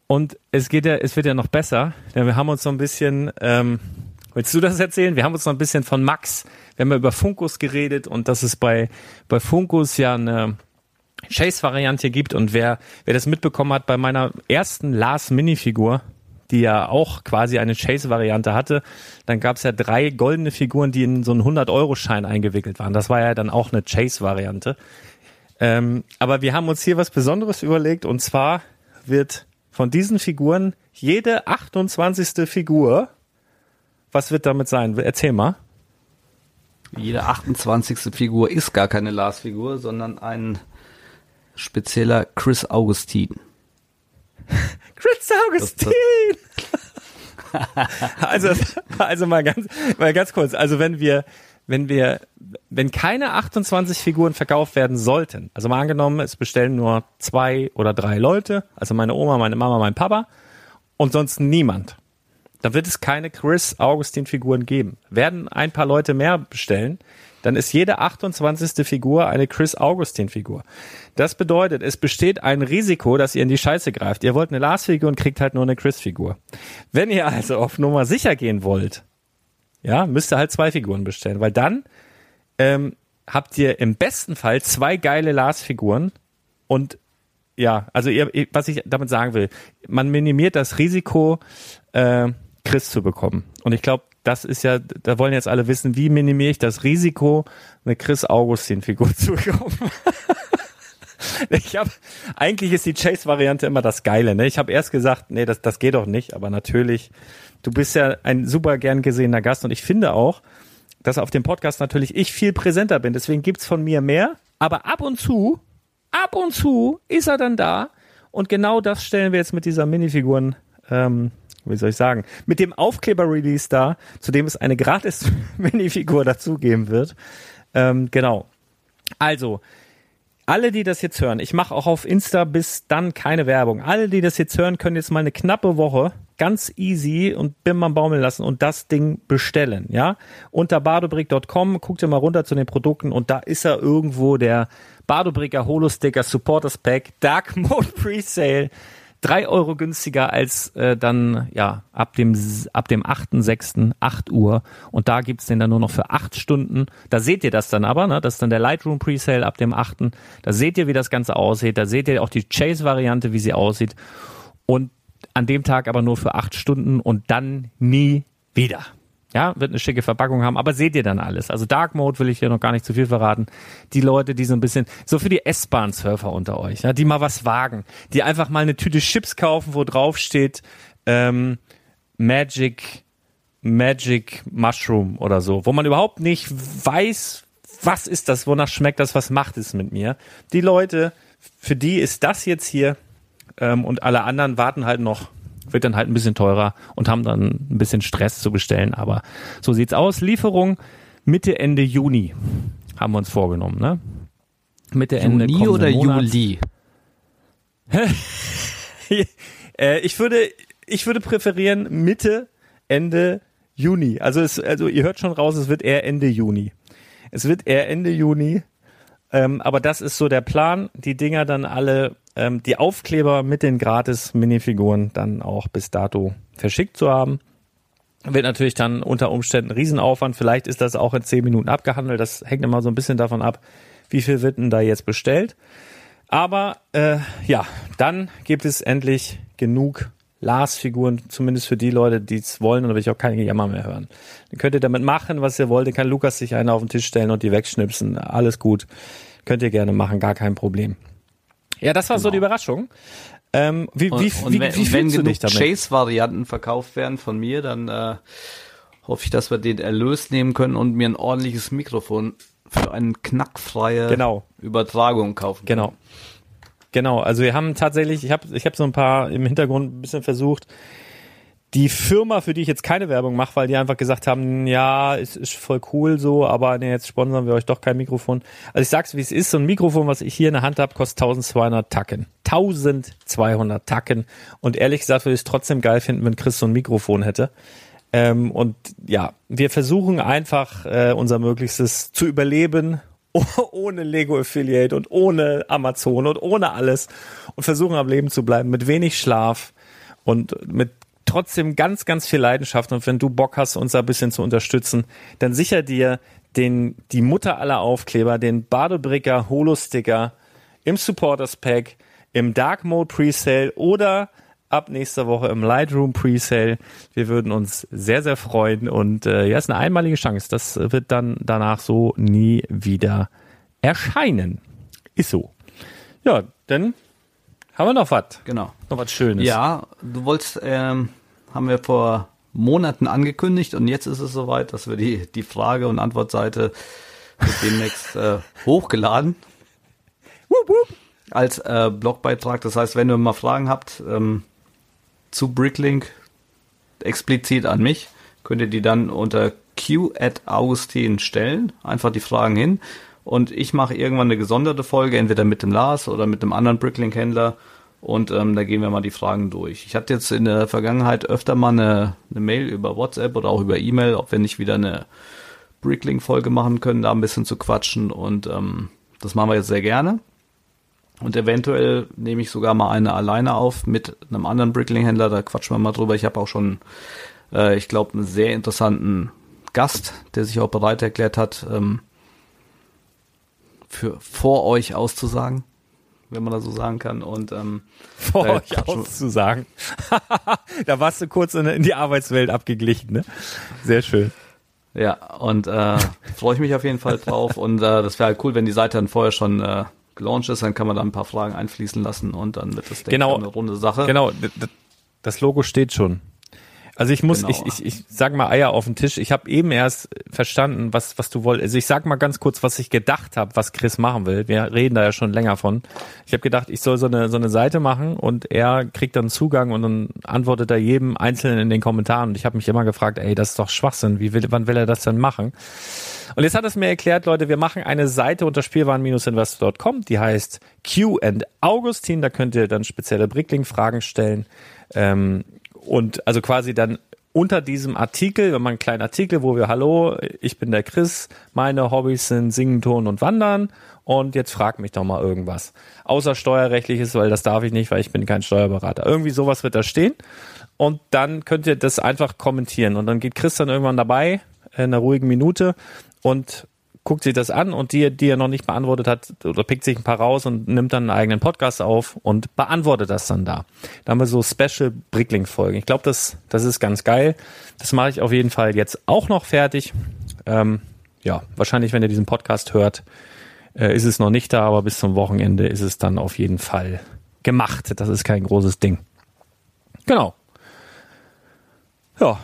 Und es geht ja, es wird ja noch besser, denn wir haben uns so ein bisschen, ähm, willst du das erzählen? Wir haben uns noch ein bisschen von Max, wir haben ja über Funkus geredet und dass es bei, bei Funkus ja eine Chase-Variante gibt und wer, wer das mitbekommen hat bei meiner ersten Lars Minifigur, die ja auch quasi eine Chase-Variante hatte, dann gab es ja drei goldene Figuren, die in so einen 100-Euro-Schein eingewickelt waren. Das war ja dann auch eine Chase-Variante. Ähm, aber wir haben uns hier was Besonderes überlegt und zwar wird von diesen Figuren jede 28. Figur, was wird damit sein? Erzähl mal. Jede 28. Figur ist gar keine Lars-Figur, sondern ein spezieller Chris Augustin. Chris Augustin! also, also mal ganz, mal ganz kurz. Also wenn wir, wenn wir, wenn keine 28 Figuren verkauft werden sollten, also mal angenommen, es bestellen nur zwei oder drei Leute, also meine Oma, meine Mama, mein Papa und sonst niemand, dann wird es keine Chris Augustin Figuren geben. Werden ein paar Leute mehr bestellen, dann ist jede 28. Figur eine Chris Augustin Figur. Das bedeutet, es besteht ein Risiko, dass ihr in die Scheiße greift. Ihr wollt eine Lars-Figur und kriegt halt nur eine Chris-Figur. Wenn ihr also auf Nummer sicher gehen wollt, ja, müsst ihr halt zwei Figuren bestellen, weil dann ähm, habt ihr im besten Fall zwei geile Lars-Figuren und ja, also ihr, was ich damit sagen will, man minimiert das Risiko, äh, Chris zu bekommen. Und ich glaube, das ist ja, da wollen jetzt alle wissen, wie minimiere ich das Risiko, eine Chris Augustin-Figur zu bekommen. ich habe eigentlich ist die Chase-Variante immer das Geile. Ne? Ich habe erst gesagt, nee, das, das geht doch nicht, aber natürlich, du bist ja ein super gern gesehener Gast und ich finde auch, dass auf dem Podcast natürlich ich viel präsenter bin. Deswegen gibt's von mir mehr. Aber ab und zu, ab und zu ist er dann da. Und genau das stellen wir jetzt mit dieser Minifiguren ähm, wie soll ich sagen, mit dem Aufkleber-Release da, zu dem es eine gratis Minifigur dazugeben wird. Ähm, genau. Also, alle, die das jetzt hören, ich mache auch auf Insta bis dann keine Werbung. Alle, die das jetzt hören, können jetzt mal eine knappe Woche ganz easy und bim baumeln lassen und das Ding bestellen, ja? Unter badobrick.com, guckt ihr mal runter zu den Produkten und da ist er irgendwo der Badobricker Holo Sticker Supporters Pack Dark Mode Presale drei Euro günstiger als äh, dann ja ab dem ab dem 8.6. 8 Uhr und da gibt's den dann nur noch für acht Stunden. Da seht ihr das dann aber, ne? Das ist dann der Lightroom Presale ab dem 8. Da seht ihr, wie das Ganze aussieht. Da seht ihr auch die Chase-Variante, wie sie aussieht. Und an dem Tag aber nur für acht Stunden und dann nie wieder. Ja, wird eine schicke Verpackung haben, aber seht ihr dann alles. Also Dark Mode will ich hier noch gar nicht zu viel verraten. Die Leute, die so ein bisschen, so für die S-Bahn-Surfer unter euch, ja, die mal was wagen, die einfach mal eine Tüte Chips kaufen, wo drauf steht ähm, Magic, Magic Mushroom oder so, wo man überhaupt nicht weiß, was ist das, wonach schmeckt das, was macht es mit mir. Die Leute, für die ist das jetzt hier ähm, und alle anderen warten halt noch wird dann halt ein bisschen teurer und haben dann ein bisschen Stress zu bestellen. Aber so sieht's aus. Lieferung Mitte, Ende Juni haben wir uns vorgenommen, ne? Mitte, Ende Juni oder Monats. Juli? äh, ich würde, ich würde präferieren Mitte, Ende Juni. Also es, also ihr hört schon raus, es wird eher Ende Juni. Es wird eher Ende Juni. Ähm, aber das ist so der Plan, die Dinger dann alle ähm, die Aufkleber mit den gratis Minifiguren dann auch bis dato verschickt zu haben. Wird natürlich dann unter Umständen Riesenaufwand. Vielleicht ist das auch in zehn Minuten abgehandelt. Das hängt immer so ein bisschen davon ab, wie viel wird denn da jetzt bestellt. Aber äh, ja, dann gibt es endlich genug Lars-Figuren, zumindest für die Leute, die es wollen, und da will ich auch keine Jammer mehr hören. Dann könnt ihr damit machen, was ihr wollt. Dann kann Lukas sich eine auf den Tisch stellen und die wegschnipsen. Alles gut. Könnt ihr gerne machen, gar kein Problem. Ja, das war genau. so die genau. Überraschung. Ähm, wie, und, wie, und wie, wenn, wie wenn du dich damit? Chase-Varianten verkauft werden von mir, dann äh, hoffe ich, dass wir den Erlös nehmen können und mir ein ordentliches Mikrofon für eine knackfreie genau. Übertragung kaufen. Können. Genau. Genau, also wir haben tatsächlich, ich habe ich hab so ein paar im Hintergrund ein bisschen versucht, die Firma, für die ich jetzt keine Werbung mache, weil die einfach gesagt haben, ja, es ist voll cool so, aber nee, jetzt sponsern wir euch doch kein Mikrofon. Also ich sag's, wie es ist, so ein Mikrofon, was ich hier in der Hand habe, kostet 1200 Tacken. 1200 Tacken. Und ehrlich gesagt würde ich es trotzdem geil finden, wenn Chris so ein Mikrofon hätte. Ähm, und ja, wir versuchen einfach äh, unser Möglichstes zu überleben ohne Lego Affiliate und ohne Amazon und ohne alles und versuchen am Leben zu bleiben mit wenig Schlaf und mit trotzdem ganz, ganz viel Leidenschaft. Und wenn du Bock hast, uns ein bisschen zu unterstützen, dann sicher dir den, die Mutter aller Aufkleber, den Badebricker Holo-Sticker im Supporters Pack, im Dark Mode Presale oder ab nächster Woche im Lightroom Presale. Wir würden uns sehr, sehr freuen und äh, ja, ist eine einmalige Chance. Das wird dann danach so nie wieder erscheinen. Ist so. Ja, dann haben wir noch was. Genau. Noch was Schönes. Ja, du wolltest, ähm, haben wir vor Monaten angekündigt und jetzt ist es soweit, dass wir die, die Frage- und Antwortseite demnächst äh, hochgeladen. Wup, wup. Als äh, Blogbeitrag. Das heißt, wenn ihr mal Fragen habt ähm, zu Bricklink, explizit an mich, könnt ihr die dann unter q at Augustin stellen. Einfach die Fragen hin. Und ich mache irgendwann eine gesonderte Folge, entweder mit dem Lars oder mit einem anderen Bricklink-Händler. Und ähm, da gehen wir mal die Fragen durch. Ich hatte jetzt in der Vergangenheit öfter mal eine, eine Mail über WhatsApp oder auch über E-Mail, ob wir nicht wieder eine Bricklink-Folge machen können, da ein bisschen zu quatschen. Und ähm, das machen wir jetzt sehr gerne. Und eventuell nehme ich sogar mal eine alleine auf mit einem anderen Brickling-Händler, da quatschen wir mal drüber. Ich habe auch schon, äh, ich glaube, einen sehr interessanten Gast, der sich auch bereit erklärt hat, ähm, für vor euch auszusagen, wenn man das so sagen kann. Und ähm, Vor da euch auszusagen. da warst du kurz in, in die Arbeitswelt abgeglichen, ne? Sehr schön. Ja, und äh, freue ich mich auf jeden Fall drauf. Und äh, das wäre halt cool, wenn die Seite dann vorher schon äh, gelauncht ist, dann kann man da ein paar Fragen einfließen lassen und dann wird das denke Genau. eine runde Sache. Genau, das Logo steht schon. Also ich muss, Genau. ich, ich, ich sag mal Eier auf den Tisch. Ich habe eben erst verstanden, was, was du wolltest. Also ich sag mal ganz kurz, was ich gedacht habe, was Chris machen will. Wir reden da ja schon länger von. Ich habe gedacht, ich soll so eine, so eine Seite machen und er kriegt dann Zugang und dann antwortet er jedem Einzelnen in den Kommentaren. Und ich habe mich immer gefragt, ey, das ist doch Schwachsinn. Wie will, wann will er das denn machen? Und jetzt hat es mir erklärt, Leute, wir machen eine Seite unter spielwaren-investor.com, die heißt Q and Augustin. Da könnt ihr dann spezielle Brickling-Fragen stellen. Ähm, und also quasi dann unter diesem Artikel, wenn man einen kleinen Artikel, wo wir, hallo, ich bin der Chris, meine Hobbys sind Singen, Turnen und Wandern und jetzt frag mich doch mal irgendwas. Außer steuerrechtliches, weil das darf ich nicht, weil ich bin kein Steuerberater. Irgendwie sowas wird da stehen und dann könnt ihr das einfach kommentieren und dann geht Chris dann irgendwann dabei in einer ruhigen Minute und guckt sich das an und die, die er noch nicht beantwortet hat, oder pickt sich ein paar raus und nimmt dann einen eigenen Podcast auf und beantwortet das dann da. Da haben wir so Special Brickling-Folgen. Ich glaube, das, das ist ganz geil. Das mache ich auf jeden Fall jetzt auch noch fertig. Ähm, ja, wahrscheinlich, wenn ihr diesen Podcast hört, äh, ist es noch nicht da, aber bis zum Wochenende ist es dann auf jeden Fall gemacht. Das ist kein großes Ding. Genau. Ja,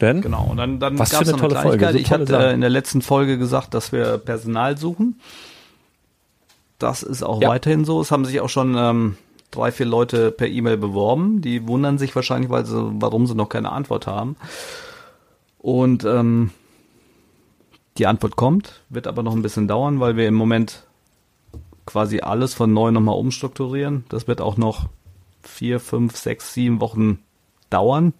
denn Genau, und dann, dann Was gab's für eine tolle Folge, so ich hatte Sachen. äh, in der letzten Folge gesagt, dass wir Personal suchen. Das ist auch Ja. weiterhin so. Es haben sich auch schon ähm, drei, vier Leute per E-Mail beworben. Die wundern sich wahrscheinlich, weil sie, warum sie noch keine Antwort haben. Und ähm, die Antwort kommt, wird aber noch ein bisschen dauern, weil wir im Moment quasi alles von neu nochmal umstrukturieren. Das wird auch noch vier, fünf, sechs, sieben Wochen dauern.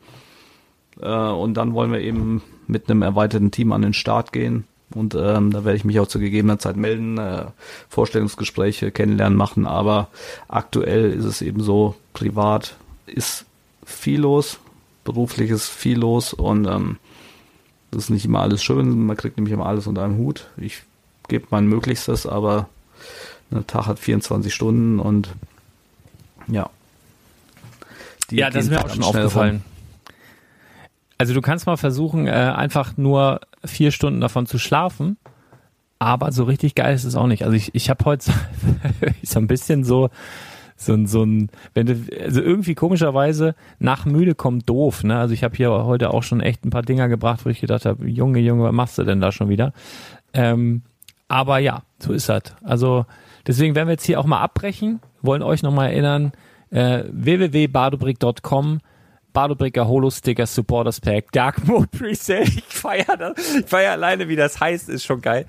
Äh, und dann wollen wir eben mit einem erweiterten Team an den Start gehen. Und ähm, da werde ich mich auch zu gegebener Zeit melden, äh, Vorstellungsgespräche kennenlernen machen. Aber aktuell ist es eben so, privat ist viel los, beruflich ist viel los und ähm, das ist nicht immer alles schön. Man kriegt nämlich immer alles unter einem Hut. Ich gebe mein Möglichstes, aber ein Tag hat 24 Stunden und ja. Die ja, das ist mir auch schon schnell rum. Also du kannst mal versuchen, äh, einfach nur vier Stunden davon zu schlafen, aber so richtig geil ist es auch nicht. Also ich, ich habe heute so ein bisschen so so ein, so ein, wenn du, also irgendwie komischerweise nach müde kommt doof, ne? Also ich habe hier heute auch schon echt ein paar Dinger gebracht, wo ich gedacht habe, Junge, Junge, was machst du denn da schon wieder? Ähm, aber ja, so ist das. Also deswegen werden wir jetzt hier auch mal abbrechen, wollen euch nochmal erinnern, äh, www.badobrick.com Badobricker Holo Sticker Supporters Pack, Dark Mode Presale. Ich feier das. Ich feier alleine, wie das heißt, ist schon geil.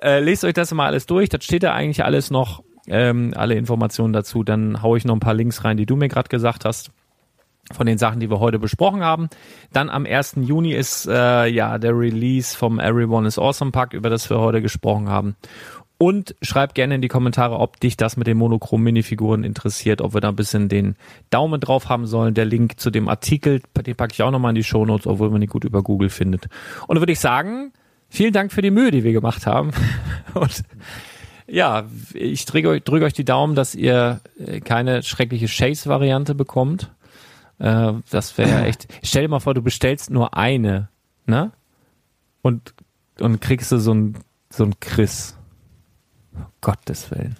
Äh, lest euch das mal alles durch. Das steht da eigentlich alles noch, ähm, alle Informationen dazu. Dann hau ich noch ein paar Links rein, die du mir gerade gesagt hast von den Sachen, die wir heute besprochen haben. Dann am 1. Juni ist äh, ja der Release vom Everyone is Awesome Pack, über das wir heute gesprochen haben. Und schreib gerne in die Kommentare, ob dich das mit den monochrom Minifiguren interessiert, ob wir da ein bisschen den Daumen drauf haben sollen. Der Link zu dem Artikel, den packe ich auch nochmal in die Shownotes, obwohl man ihn gut über Google findet. Und dann würde ich sagen, vielen Dank für die Mühe, die wir gemacht haben. Und ja, ich drücke euch, drück euch die Daumen, dass ihr äh, keine schreckliche Chase-Variante bekommt. Äh, das wäre echt. Stell dir mal vor, du bestellst nur eine, ne? Und, und kriegst du so ein, so ein Chris. Gottes Willen.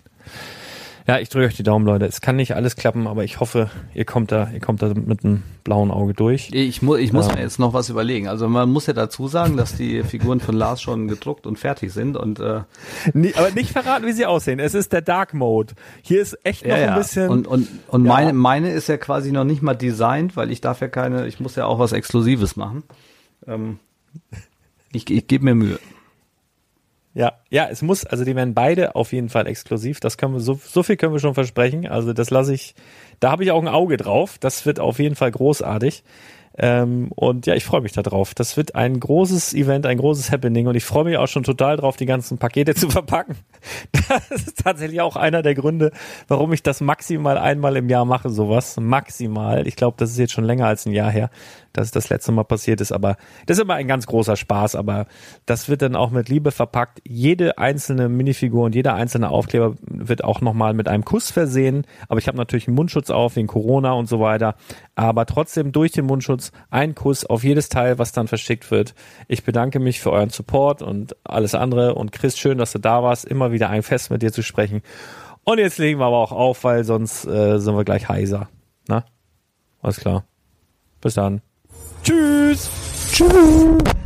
Ja, ich drücke euch die Daumen, Leute. Es kann nicht alles klappen, aber ich hoffe, ihr kommt da, ihr kommt da mit einem blauen Auge durch. Ich, mu ich muss Ja. mir jetzt noch was überlegen. Also man muss ja dazu sagen, dass die Figuren von Lars schon gedruckt und fertig sind und äh, Nee, aber nicht verraten, wie sie aussehen. Es ist der Dark Mode. Hier ist echt noch ein bisschen. Und, und, und Ja. meine, meine ist ja quasi noch nicht mal designt, weil ich darf ja keine, ich muss ja auch was Exklusives machen. Ähm, ich ich gebe mir Mühe. Ja, ja, es muss, also die werden beide auf jeden Fall exklusiv. Das können wir, so, so viel können wir schon versprechen. Also das lasse ich, da habe ich auch ein Auge drauf. Das wird auf jeden Fall großartig. Ähm, und ja, ich freue mich da drauf. Das wird ein großes Event, ein großes Happening und ich freue mich auch schon total drauf, die ganzen Pakete zu verpacken. Das ist tatsächlich auch einer der Gründe, warum ich das maximal einmal im Jahr mache, sowas. Maximal. Ich glaube, das ist jetzt schon länger als ein Jahr her, dass es das letzte Mal passiert ist, aber das ist immer ein ganz großer Spaß, aber das wird dann auch mit Liebe verpackt. Jede einzelne Minifigur und jeder einzelne Aufkleber wird auch nochmal mit einem Kuss versehen, aber ich habe natürlich einen Mundschutz auf wegen Corona und so weiter, aber trotzdem durch den Mundschutz ein Kuss auf jedes Teil, was dann verschickt wird. Ich bedanke mich für euren Support und alles andere und Chris, schön, dass du da warst, immer wieder ein Fest mit dir zu sprechen. Und jetzt legen wir aber auch auf, weil sonst äh, sind wir gleich heiser. Na? Alles klar. Bis dann. Tschüss. Tschüss.